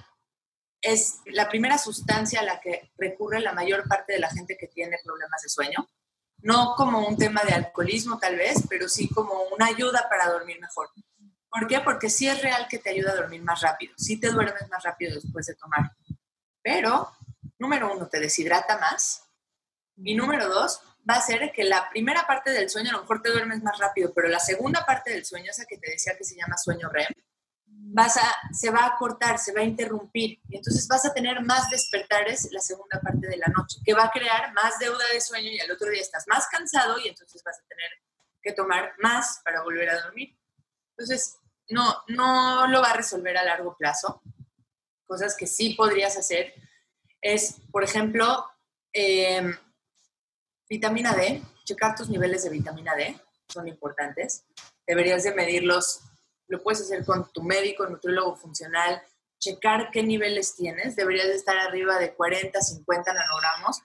es la primera sustancia a la que recurre la mayor parte de la gente que tiene problemas de sueño. No como un tema de alcoholismo tal vez, pero sí como una ayuda para dormir mejor. ¿Por qué? Porque sí es real que te ayuda a dormir más rápido, sí te duermes más rápido después de tomar. Pero, número uno, te deshidrata más. Y número dos, va a ser que la primera parte del sueño a lo mejor te duermes más rápido, pero la segunda parte del sueño, esa que te decía que se llama sueño REM, vas a, se va a cortar, se va a interrumpir. Y entonces vas a tener más despertares la segunda parte de la noche, que va a crear más deuda de sueño y al otro día estás más cansado y entonces vas a tener que tomar más para volver a dormir. Entonces, no, no lo va a resolver a largo plazo. Cosas que sí podrías hacer es, por ejemplo, em, vitamina D, checar tus niveles de vitamina D, son importantes. Deberías de medirlos lo puedes hacer con tu médico, nutriólogo funcional, checar qué niveles tienes, deberías de estar arriba de 40, 50 nanogramos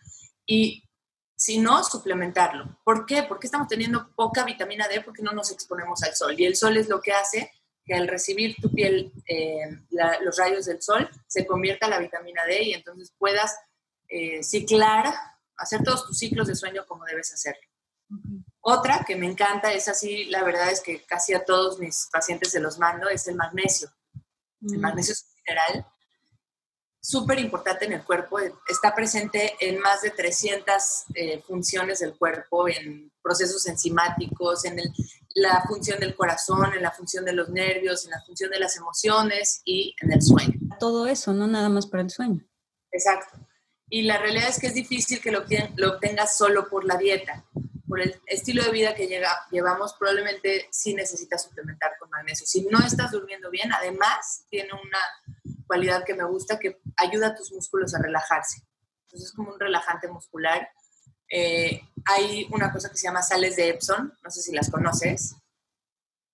y si no, suplementarlo. ¿Por qué? Porque estamos teniendo poca vitamina D porque no nos exponemos al sol y el sol es lo que hace que al recibir tu piel eh, los rayos del sol se convierta la vitamina D y entonces puedas eh, ciclar, hacer todos tus ciclos de sueño como debes hacerlo. Otra que me encanta, es así, la verdad es que casi a todos mis pacientes se los mando, es el magnesio. El mm. magnesio es un mineral súper importante en el cuerpo, está presente en más de 300 eh, funciones del cuerpo, en procesos enzimáticos, en la función del corazón, en la función de los nervios, en la función de las emociones y en el sueño. Todo eso, no nada más para el sueño. Exacto. Y la realidad es que es difícil que lo, lo obtengas solo por la dieta por el estilo de vida que llevamos, probablemente sí necesitas suplementar con magnesio. Si no estás durmiendo bien, además tiene una cualidad que me gusta que ayuda a tus músculos a relajarse. Entonces es como un relajante muscular. Eh, hay una cosa que se llama sales de Epsom, no sé si las conoces.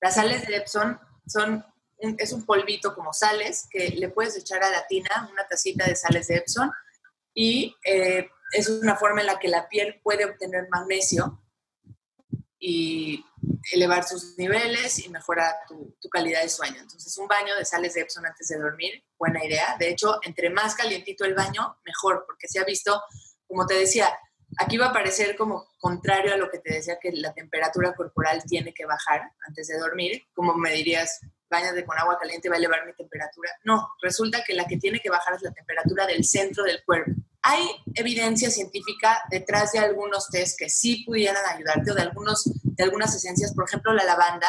Las sales de Epsom son es un polvito como sales que le puedes echar a la tina, una tacita de sales de Epsom, y eh, es una forma en la que la piel puede obtener magnesio y elevar sus niveles y mejorar tu, calidad de sueño. Entonces, un baño de sales de Epsom antes de dormir, buena idea. De hecho, entre más calientito el baño, mejor, porque se ha visto, como te decía, aquí va a parecer como contrario a lo que te decía que la temperatura corporal tiene que bajar antes de dormir, como me dirías, bañate con agua caliente va a elevar mi temperatura. No, resulta que la que tiene que bajar es la temperatura del centro del cuerpo. Hay evidencia científica detrás de algunos test que sí pudieran ayudarte o de, algunos, de algunas esencias, por ejemplo la lavanda,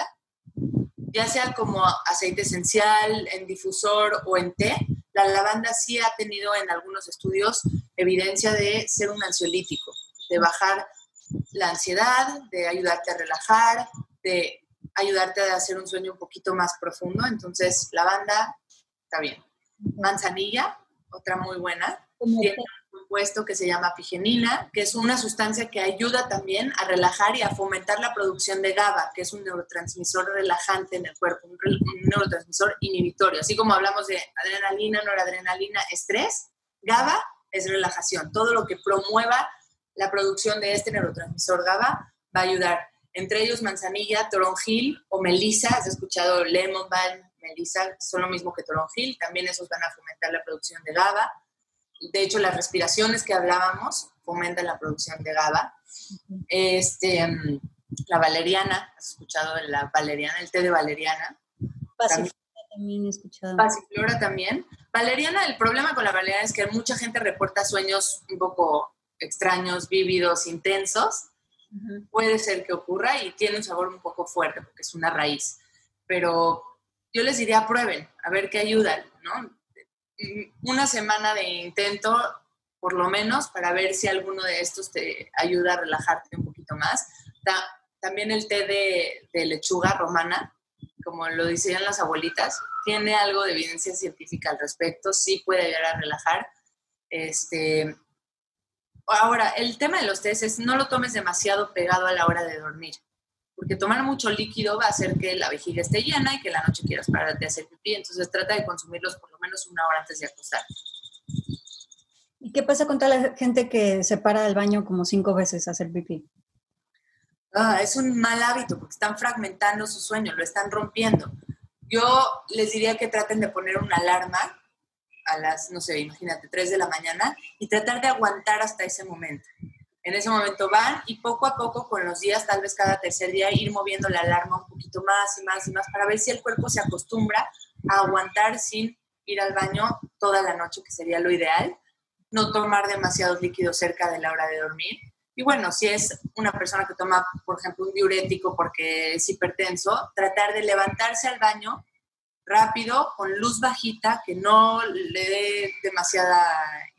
ya sea como aceite esencial, en difusor o en té, la lavanda sí ha tenido en algunos estudios evidencia de ser un ansiolítico, de bajar la ansiedad, de ayudarte a relajar, de ayudarte a hacer un sueño un poquito más profundo. Entonces, lavanda está bien. Manzanilla, otra muy buena compuesto que se llama pigenina, que es una sustancia que ayuda también a relajar y a fomentar la producción de GABA, que es un neurotransmisor relajante en el cuerpo, un, neurotransmisor inhibitorio. Así como hablamos de adrenalina, noradrenalina, estrés, GABA es relajación. Todo lo que promueva la producción de este neurotransmisor GABA va a ayudar. Entre ellos manzanilla, toronjil o melisa. ¿Has escuchado lemon balm, melisa? Son lo mismo que toronjil. También esos van a fomentar la producción de GABA de hecho, las respiraciones que hablábamos fomentan la producción de GABA. Este, mm, la valeriana, ¿has escuchado de la valeriana, el té de valeriana? Pasiflora también, he escuchado. Pasiflora también. Valeriana, el problema con la valeriana es que mucha gente reporta sueños un poco extraños, vívidos, intensos. Puede ser que ocurra y tiene un sabor un poco fuerte porque es una raíz. Pero yo les diría prueben, a ver qué ayuda, ¿no? Mm, una semana de intento, por lo menos, para ver si alguno de estos te ayuda a relajarte un poquito más. también el té de, lechuga romana, como lo decían las abuelitas, tiene algo de evidencia científica al respecto, sí puede ayudar a relajar. Este, ahora, el tema de los tés es no lo tomes demasiado pegado a la hora de dormir porque tomar mucho líquido va a hacer que la vejiga esté llena y que la noche quieras parar de hacer pipí. Entonces trata de consumirlos por lo menos una hora antes de acostar. ¿Y qué pasa con toda la gente que se para del baño como cinco veces a hacer pipí? Ah, es un mal hábito porque están fragmentando su sueño, lo están rompiendo. Yo les diría que traten de poner una alarma a las, no sé, imagínate, 3 de la mañana y tratar de aguantar hasta ese momento en ese momento van y poco a poco con los días, tal vez cada tercer día, ir moviendo la alarma un poquito más y más y más para ver si el cuerpo se acostumbra a aguantar sin ir al baño toda la noche, que sería lo ideal. No tomar demasiados líquidos cerca de la hora de dormir. Y bueno, si es una persona que toma, por ejemplo, un diurético porque es hipertenso, tratar de levantarse al baño rápido, con luz bajita, que no le dé demasiada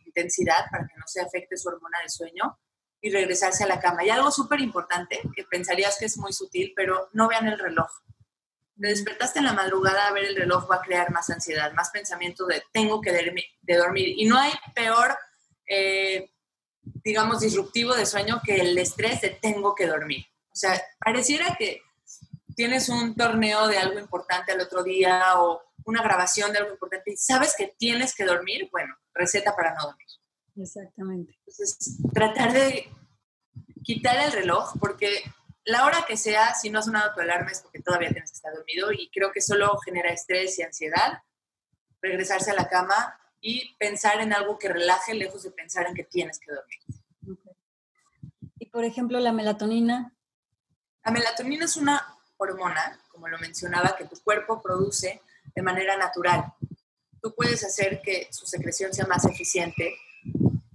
intensidad para que no se afecte su hormona del sueño y regresarse a la cama. Y algo súper importante, que pensarías que es muy sutil, pero no vean el reloj. Te despertaste en la madrugada a ver el reloj va a crear más ansiedad, más pensamiento de tengo que de dormir. Y no hay peor, eh, digamos, disruptivo de sueño que el estrés de tengo que dormir. O sea, pareciera que tienes un torneo de algo importante al otro día o una grabación de algo importante y sabes que tienes que dormir, bueno, receta para no dormir. Exactamente. Entonces, tratar de quitar el reloj, porque la hora que sea, si no has sonado tu alarma es porque todavía tienes que estar dormido y creo que solo genera estrés y ansiedad. Regresarse a la cama y pensar en algo que relaje lejos de pensar en que tienes que dormir. Y por ejemplo, la melatonina. La melatonina es una hormona, como lo mencionaba, que tu cuerpo produce de manera natural. Tú puedes hacer que su secreción sea más eficiente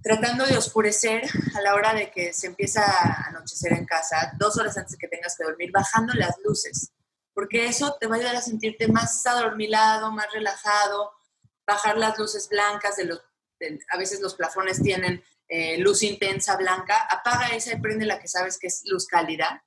tratando de oscurecer a la hora de que se empieza a anochecer en casa, dos horas antes de que tengas que dormir, bajando las luces, porque eso te va a ayudar a sentirte más adormilado, más relajado, bajar las luces blancas, de los, a veces los plafones tienen eh, luz intensa blanca, apaga esa y prende la que sabes que es luz cálida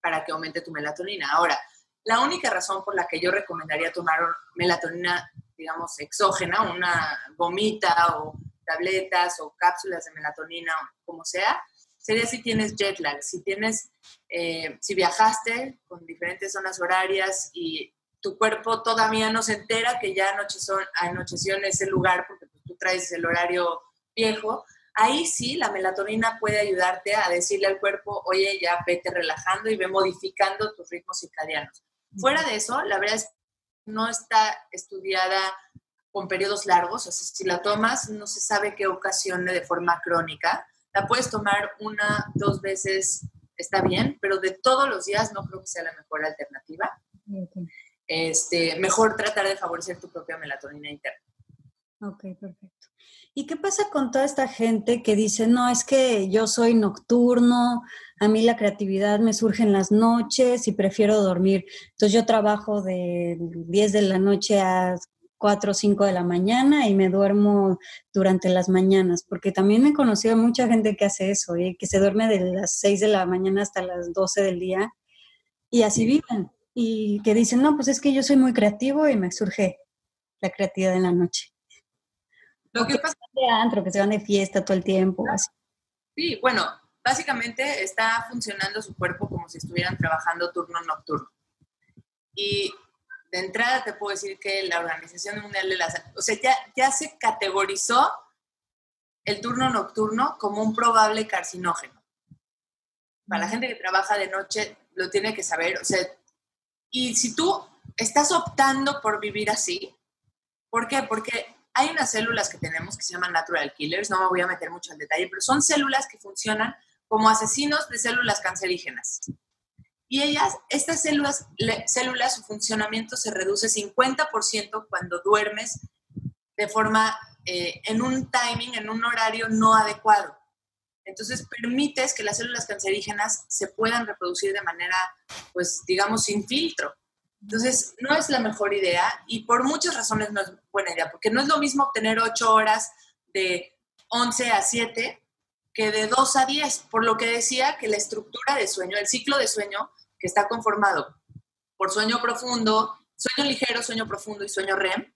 para que aumente tu melatonina. Ahora, la única razón por la que yo recomendaría tomar melatonina, digamos, exógena, una gomita o tabletas o cápsulas de melatonina como sea, sería si tienes jet lag, si tienes, eh, si viajaste con diferentes zonas horarias y tu cuerpo todavía no se entera que ya anocheció, anocheció en ese lugar porque pues, tú traes el horario viejo, ahí sí la melatonina puede ayudarte a decirle al cuerpo, oye, ya vete relajando y ve modificando tus ritmos circadianos. Fuera de eso, la verdad es que no está estudiada con periodos largos, o sea, si la tomas no se sabe qué ocasione de forma crónica. La puedes tomar una, dos veces, está bien, pero de todos los días no creo que sea la mejor alternativa. Este, mejor tratar de favorecer tu propia melatonina interna. Ok, perfecto. ¿Y qué pasa con toda esta gente que dice, no, es que yo soy nocturno, a mí la creatividad me surge en las noches y prefiero dormir? Entonces yo trabajo de 10 de la noche a 4 o 5 de la mañana y me duermo durante las mañanas, porque también he conocido a mucha gente que hace eso, y que se duerme de las 6 de la mañana hasta las 12 del día y así viven. Y que dicen, no, pues es que yo soy muy creativo y me surge la creatividad en la noche. Lo que pasa de antro, que se van de fiesta todo el tiempo. Así. Sí, bueno, básicamente está funcionando su cuerpo como si estuvieran trabajando turno nocturno. Y de entrada te puedo decir que la Organización Mundial de la Salud, o sea, ya, ya se categorizó el turno nocturno como un probable carcinógeno. Para la gente que trabaja de noche lo tiene que saber, o sea, y si tú estás optando por vivir así, ¿por qué? Porque hay unas células que tenemos que se llaman natural killers, no me voy a meter mucho en detalle, pero son células que funcionan como asesinos de células cancerígenas. Y ellas, estas células, células, su funcionamiento se reduce 50% cuando duermes de forma, eh, en un timing, en un horario no adecuado. Entonces permites que las células cancerígenas se puedan reproducir de manera, pues digamos, sin filtro. Entonces, no es la mejor idea y por muchas razones no es buena idea, porque no es lo mismo obtener 8 horas de 11 a 7 que de 2 a 10, por lo que decía que la estructura de sueño, el ciclo de sueño que está conformado por sueño profundo, sueño ligero, sueño profundo y sueño REM,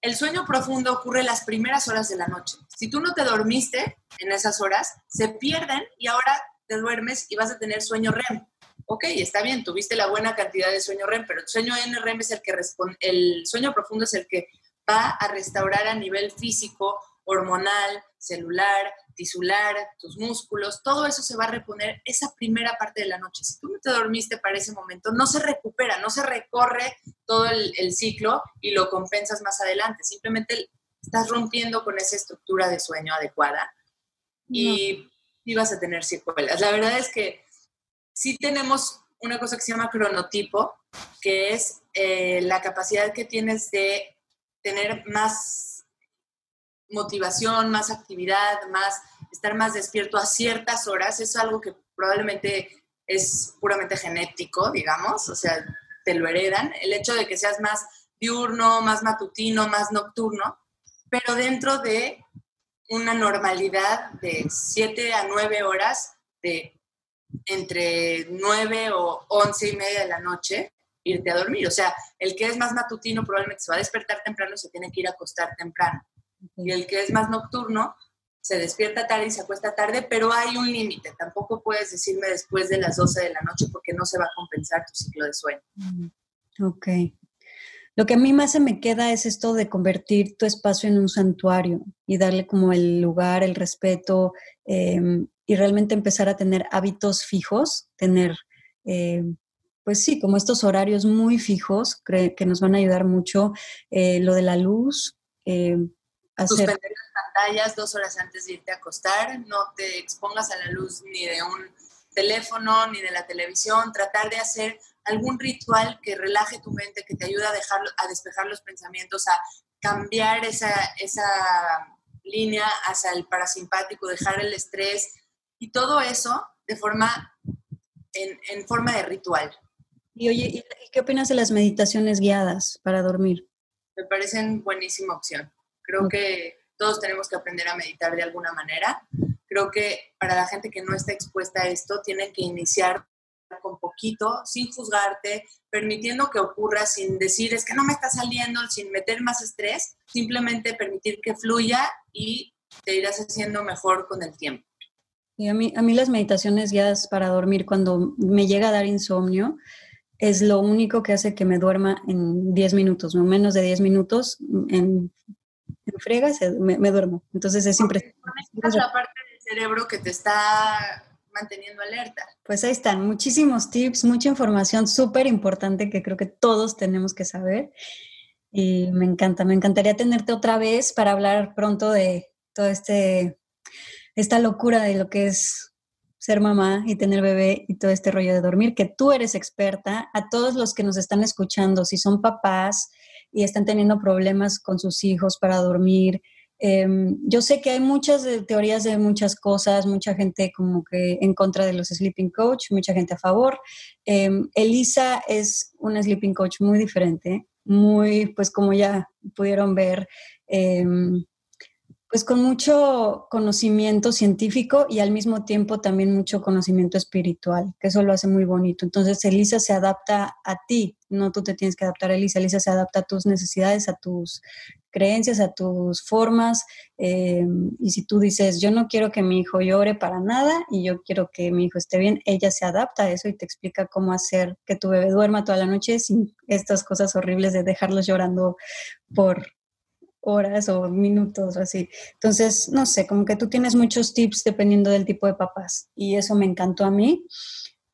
el sueño profundo ocurre las primeras horas de la noche. Si tú no te dormiste en esas horas, se pierden y ahora te duermes y vas a tener sueño REM. Ok, está bien, tuviste la buena cantidad de sueño REM, pero el sueño NREM es el que responde, el sueño profundo es el que va a restaurar a nivel físico, hormonal, celular, tisular, tus músculos, todo eso se va a reponer esa primera parte de la noche. Si tú no te dormiste para ese momento, no se recupera, no se recorre todo el, ciclo y lo compensas más adelante. Simplemente estás rompiendo con esa estructura de sueño adecuada y, vas a tener secuelas. La verdad es que sí tenemos una cosa que se llama cronotipo, que es eh, la capacidad que tienes de tener más motivación, más actividad, más estar más despierto a ciertas horas, es algo que probablemente es puramente genético, digamos, o sea, te lo heredan. El hecho de que seas más diurno, más matutino, más nocturno, pero dentro de una normalidad de 7 a 9 horas, de entre 9 o 11 y media de la noche, irte a dormir. O sea, el que es más matutino probablemente se va a despertar temprano y se tiene que ir a acostar temprano y el que es más nocturno se despierta tarde y se acuesta tarde, pero hay un límite. Tampoco puedes decirme después de las 12 de la noche porque no se va a compensar tu ciclo de sueño. Mm, ok. Lo que a mí más se me queda es esto de convertir tu espacio en un santuario y darle como el lugar, el respeto em, y realmente empezar a tener hábitos fijos, tener, em, pues sí, como estos horarios muy fijos que nos van a ayudar mucho. Eh, lo de la luz, em, Suspender las pantallas dos horas antes de irte a acostar, no te expongas a la luz ni de un teléfono ni de la televisión, tratar de hacer algún ritual que relaje tu mente, que te ayude a, dejar, a despejar los pensamientos, a cambiar esa, esa línea hacia el parasimpático, dejar el estrés y todo eso de forma, en, en forma de ritual. Y oye, ¿y qué opinas de las meditaciones guiadas para dormir? Me parecen buenísima opción. Creo que todos tenemos que aprender a meditar de alguna manera. Creo que para la gente que no está expuesta a esto, tienen que iniciar con poquito, sin juzgarte, permitiendo que ocurra sin decir es que no me está saliendo, sin meter más estrés, simplemente permitir que fluya y te irás haciendo mejor con el tiempo. Y a mí, a mí las meditaciones guiadas para dormir, cuando me llega a dar insomnio, es lo único que hace que me duerma en 10 minutos, no menos de 10 minutos, en me frega, me, duermo. Entonces es impresionante. Es la parte del cerebro que te está manteniendo alerta. Pues ahí están, muchísimos tips, mucha información súper importante que creo que todos tenemos que saber. Y me encanta, me encantaría tenerte otra vez para hablar pronto de todo este, esta locura de lo que es ser mamá y tener bebé y todo este rollo de dormir, que tú eres experta. A todos los que nos están escuchando, si son papás, y están teniendo problemas con sus hijos para dormir. Em, yo sé que hay muchas teorías de muchas cosas, mucha gente como que en contra de los sleeping coach, mucha gente a favor. Em, Elisa es una sleeping coach muy diferente, muy, pues como ya pudieron ver, em, pues con mucho conocimiento científico y al mismo tiempo también mucho conocimiento espiritual, que eso lo hace muy bonito. Entonces, Elisa se adapta a ti, no tú te tienes que adaptar a Elisa, Elisa se adapta a tus necesidades, a tus creencias, a tus formas. Eh, y si tú dices, yo no quiero que mi hijo llore para nada y yo quiero que mi hijo esté bien, ella se adapta a eso y te explica cómo hacer que tu bebé duerma toda la noche sin estas cosas horribles de dejarlos llorando por horas o minutos o así. Entonces, no sé, como que tú tienes muchos tips dependiendo del tipo de papás y eso me encantó a mí.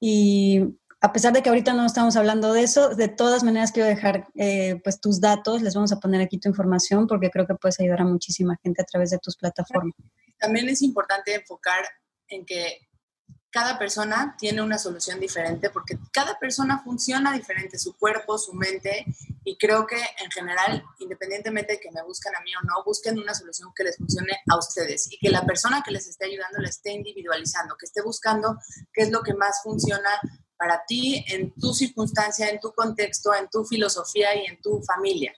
Y a pesar de que ahorita no estamos hablando de eso, de todas maneras quiero dejar eh, pues tus datos, les vamos a poner aquí tu información porque creo que puedes ayudar a muchísima gente a través de tus plataformas. También es importante enfocar en que cada persona tiene una solución diferente porque cada persona funciona diferente, su cuerpo, su mente, y creo que en general, independientemente de que me busquen a mí o no, busquen una solución que les funcione a ustedes y que la persona que les esté ayudando la esté individualizando, que esté buscando qué es lo que más funciona para ti, en tu circunstancia, en tu contexto, en tu filosofía y en tu familia.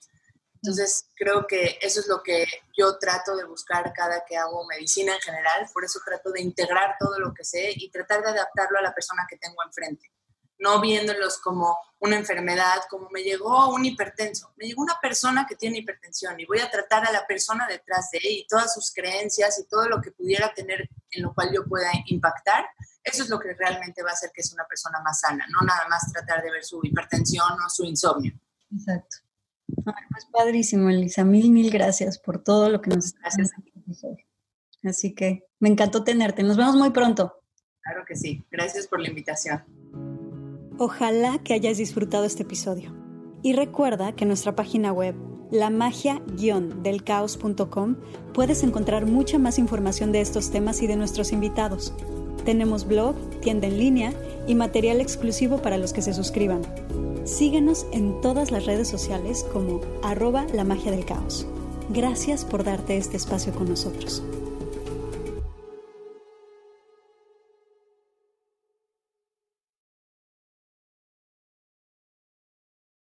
Entonces, creo que eso es lo que yo trato de buscar cada que hago medicina en general, por eso trato de integrar todo lo que sé y tratar de adaptarlo a la persona que tengo enfrente, no viéndolos como una enfermedad, como me llegó un hipertenso, me llegó una persona que tiene hipertensión y voy a tratar a la persona detrás de él y todas sus creencias y todo lo que pudiera tener en lo cual yo pueda impactar, eso es lo que realmente va a hacer que sea una persona más sana, no nada más tratar de ver su hipertensión o su insomnio. Exacto. Pues padrísimo, Elisa. Mil, mil gracias por todo lo que nos estás haciendo. Así que me encantó tenerte. Nos vemos muy pronto. Claro que sí. Gracias por la invitación. Ojalá que hayas disfrutado este episodio. Y recuerda que en nuestra página web, lamagia-delcaos.com, puedes encontrar mucha más información de estos temas y de nuestros invitados. Tenemos blog, tienda en línea y material exclusivo para los que se suscriban. Síguenos en todas las redes sociales como arroba la magia del caos. Gracias por darte este espacio con nosotros.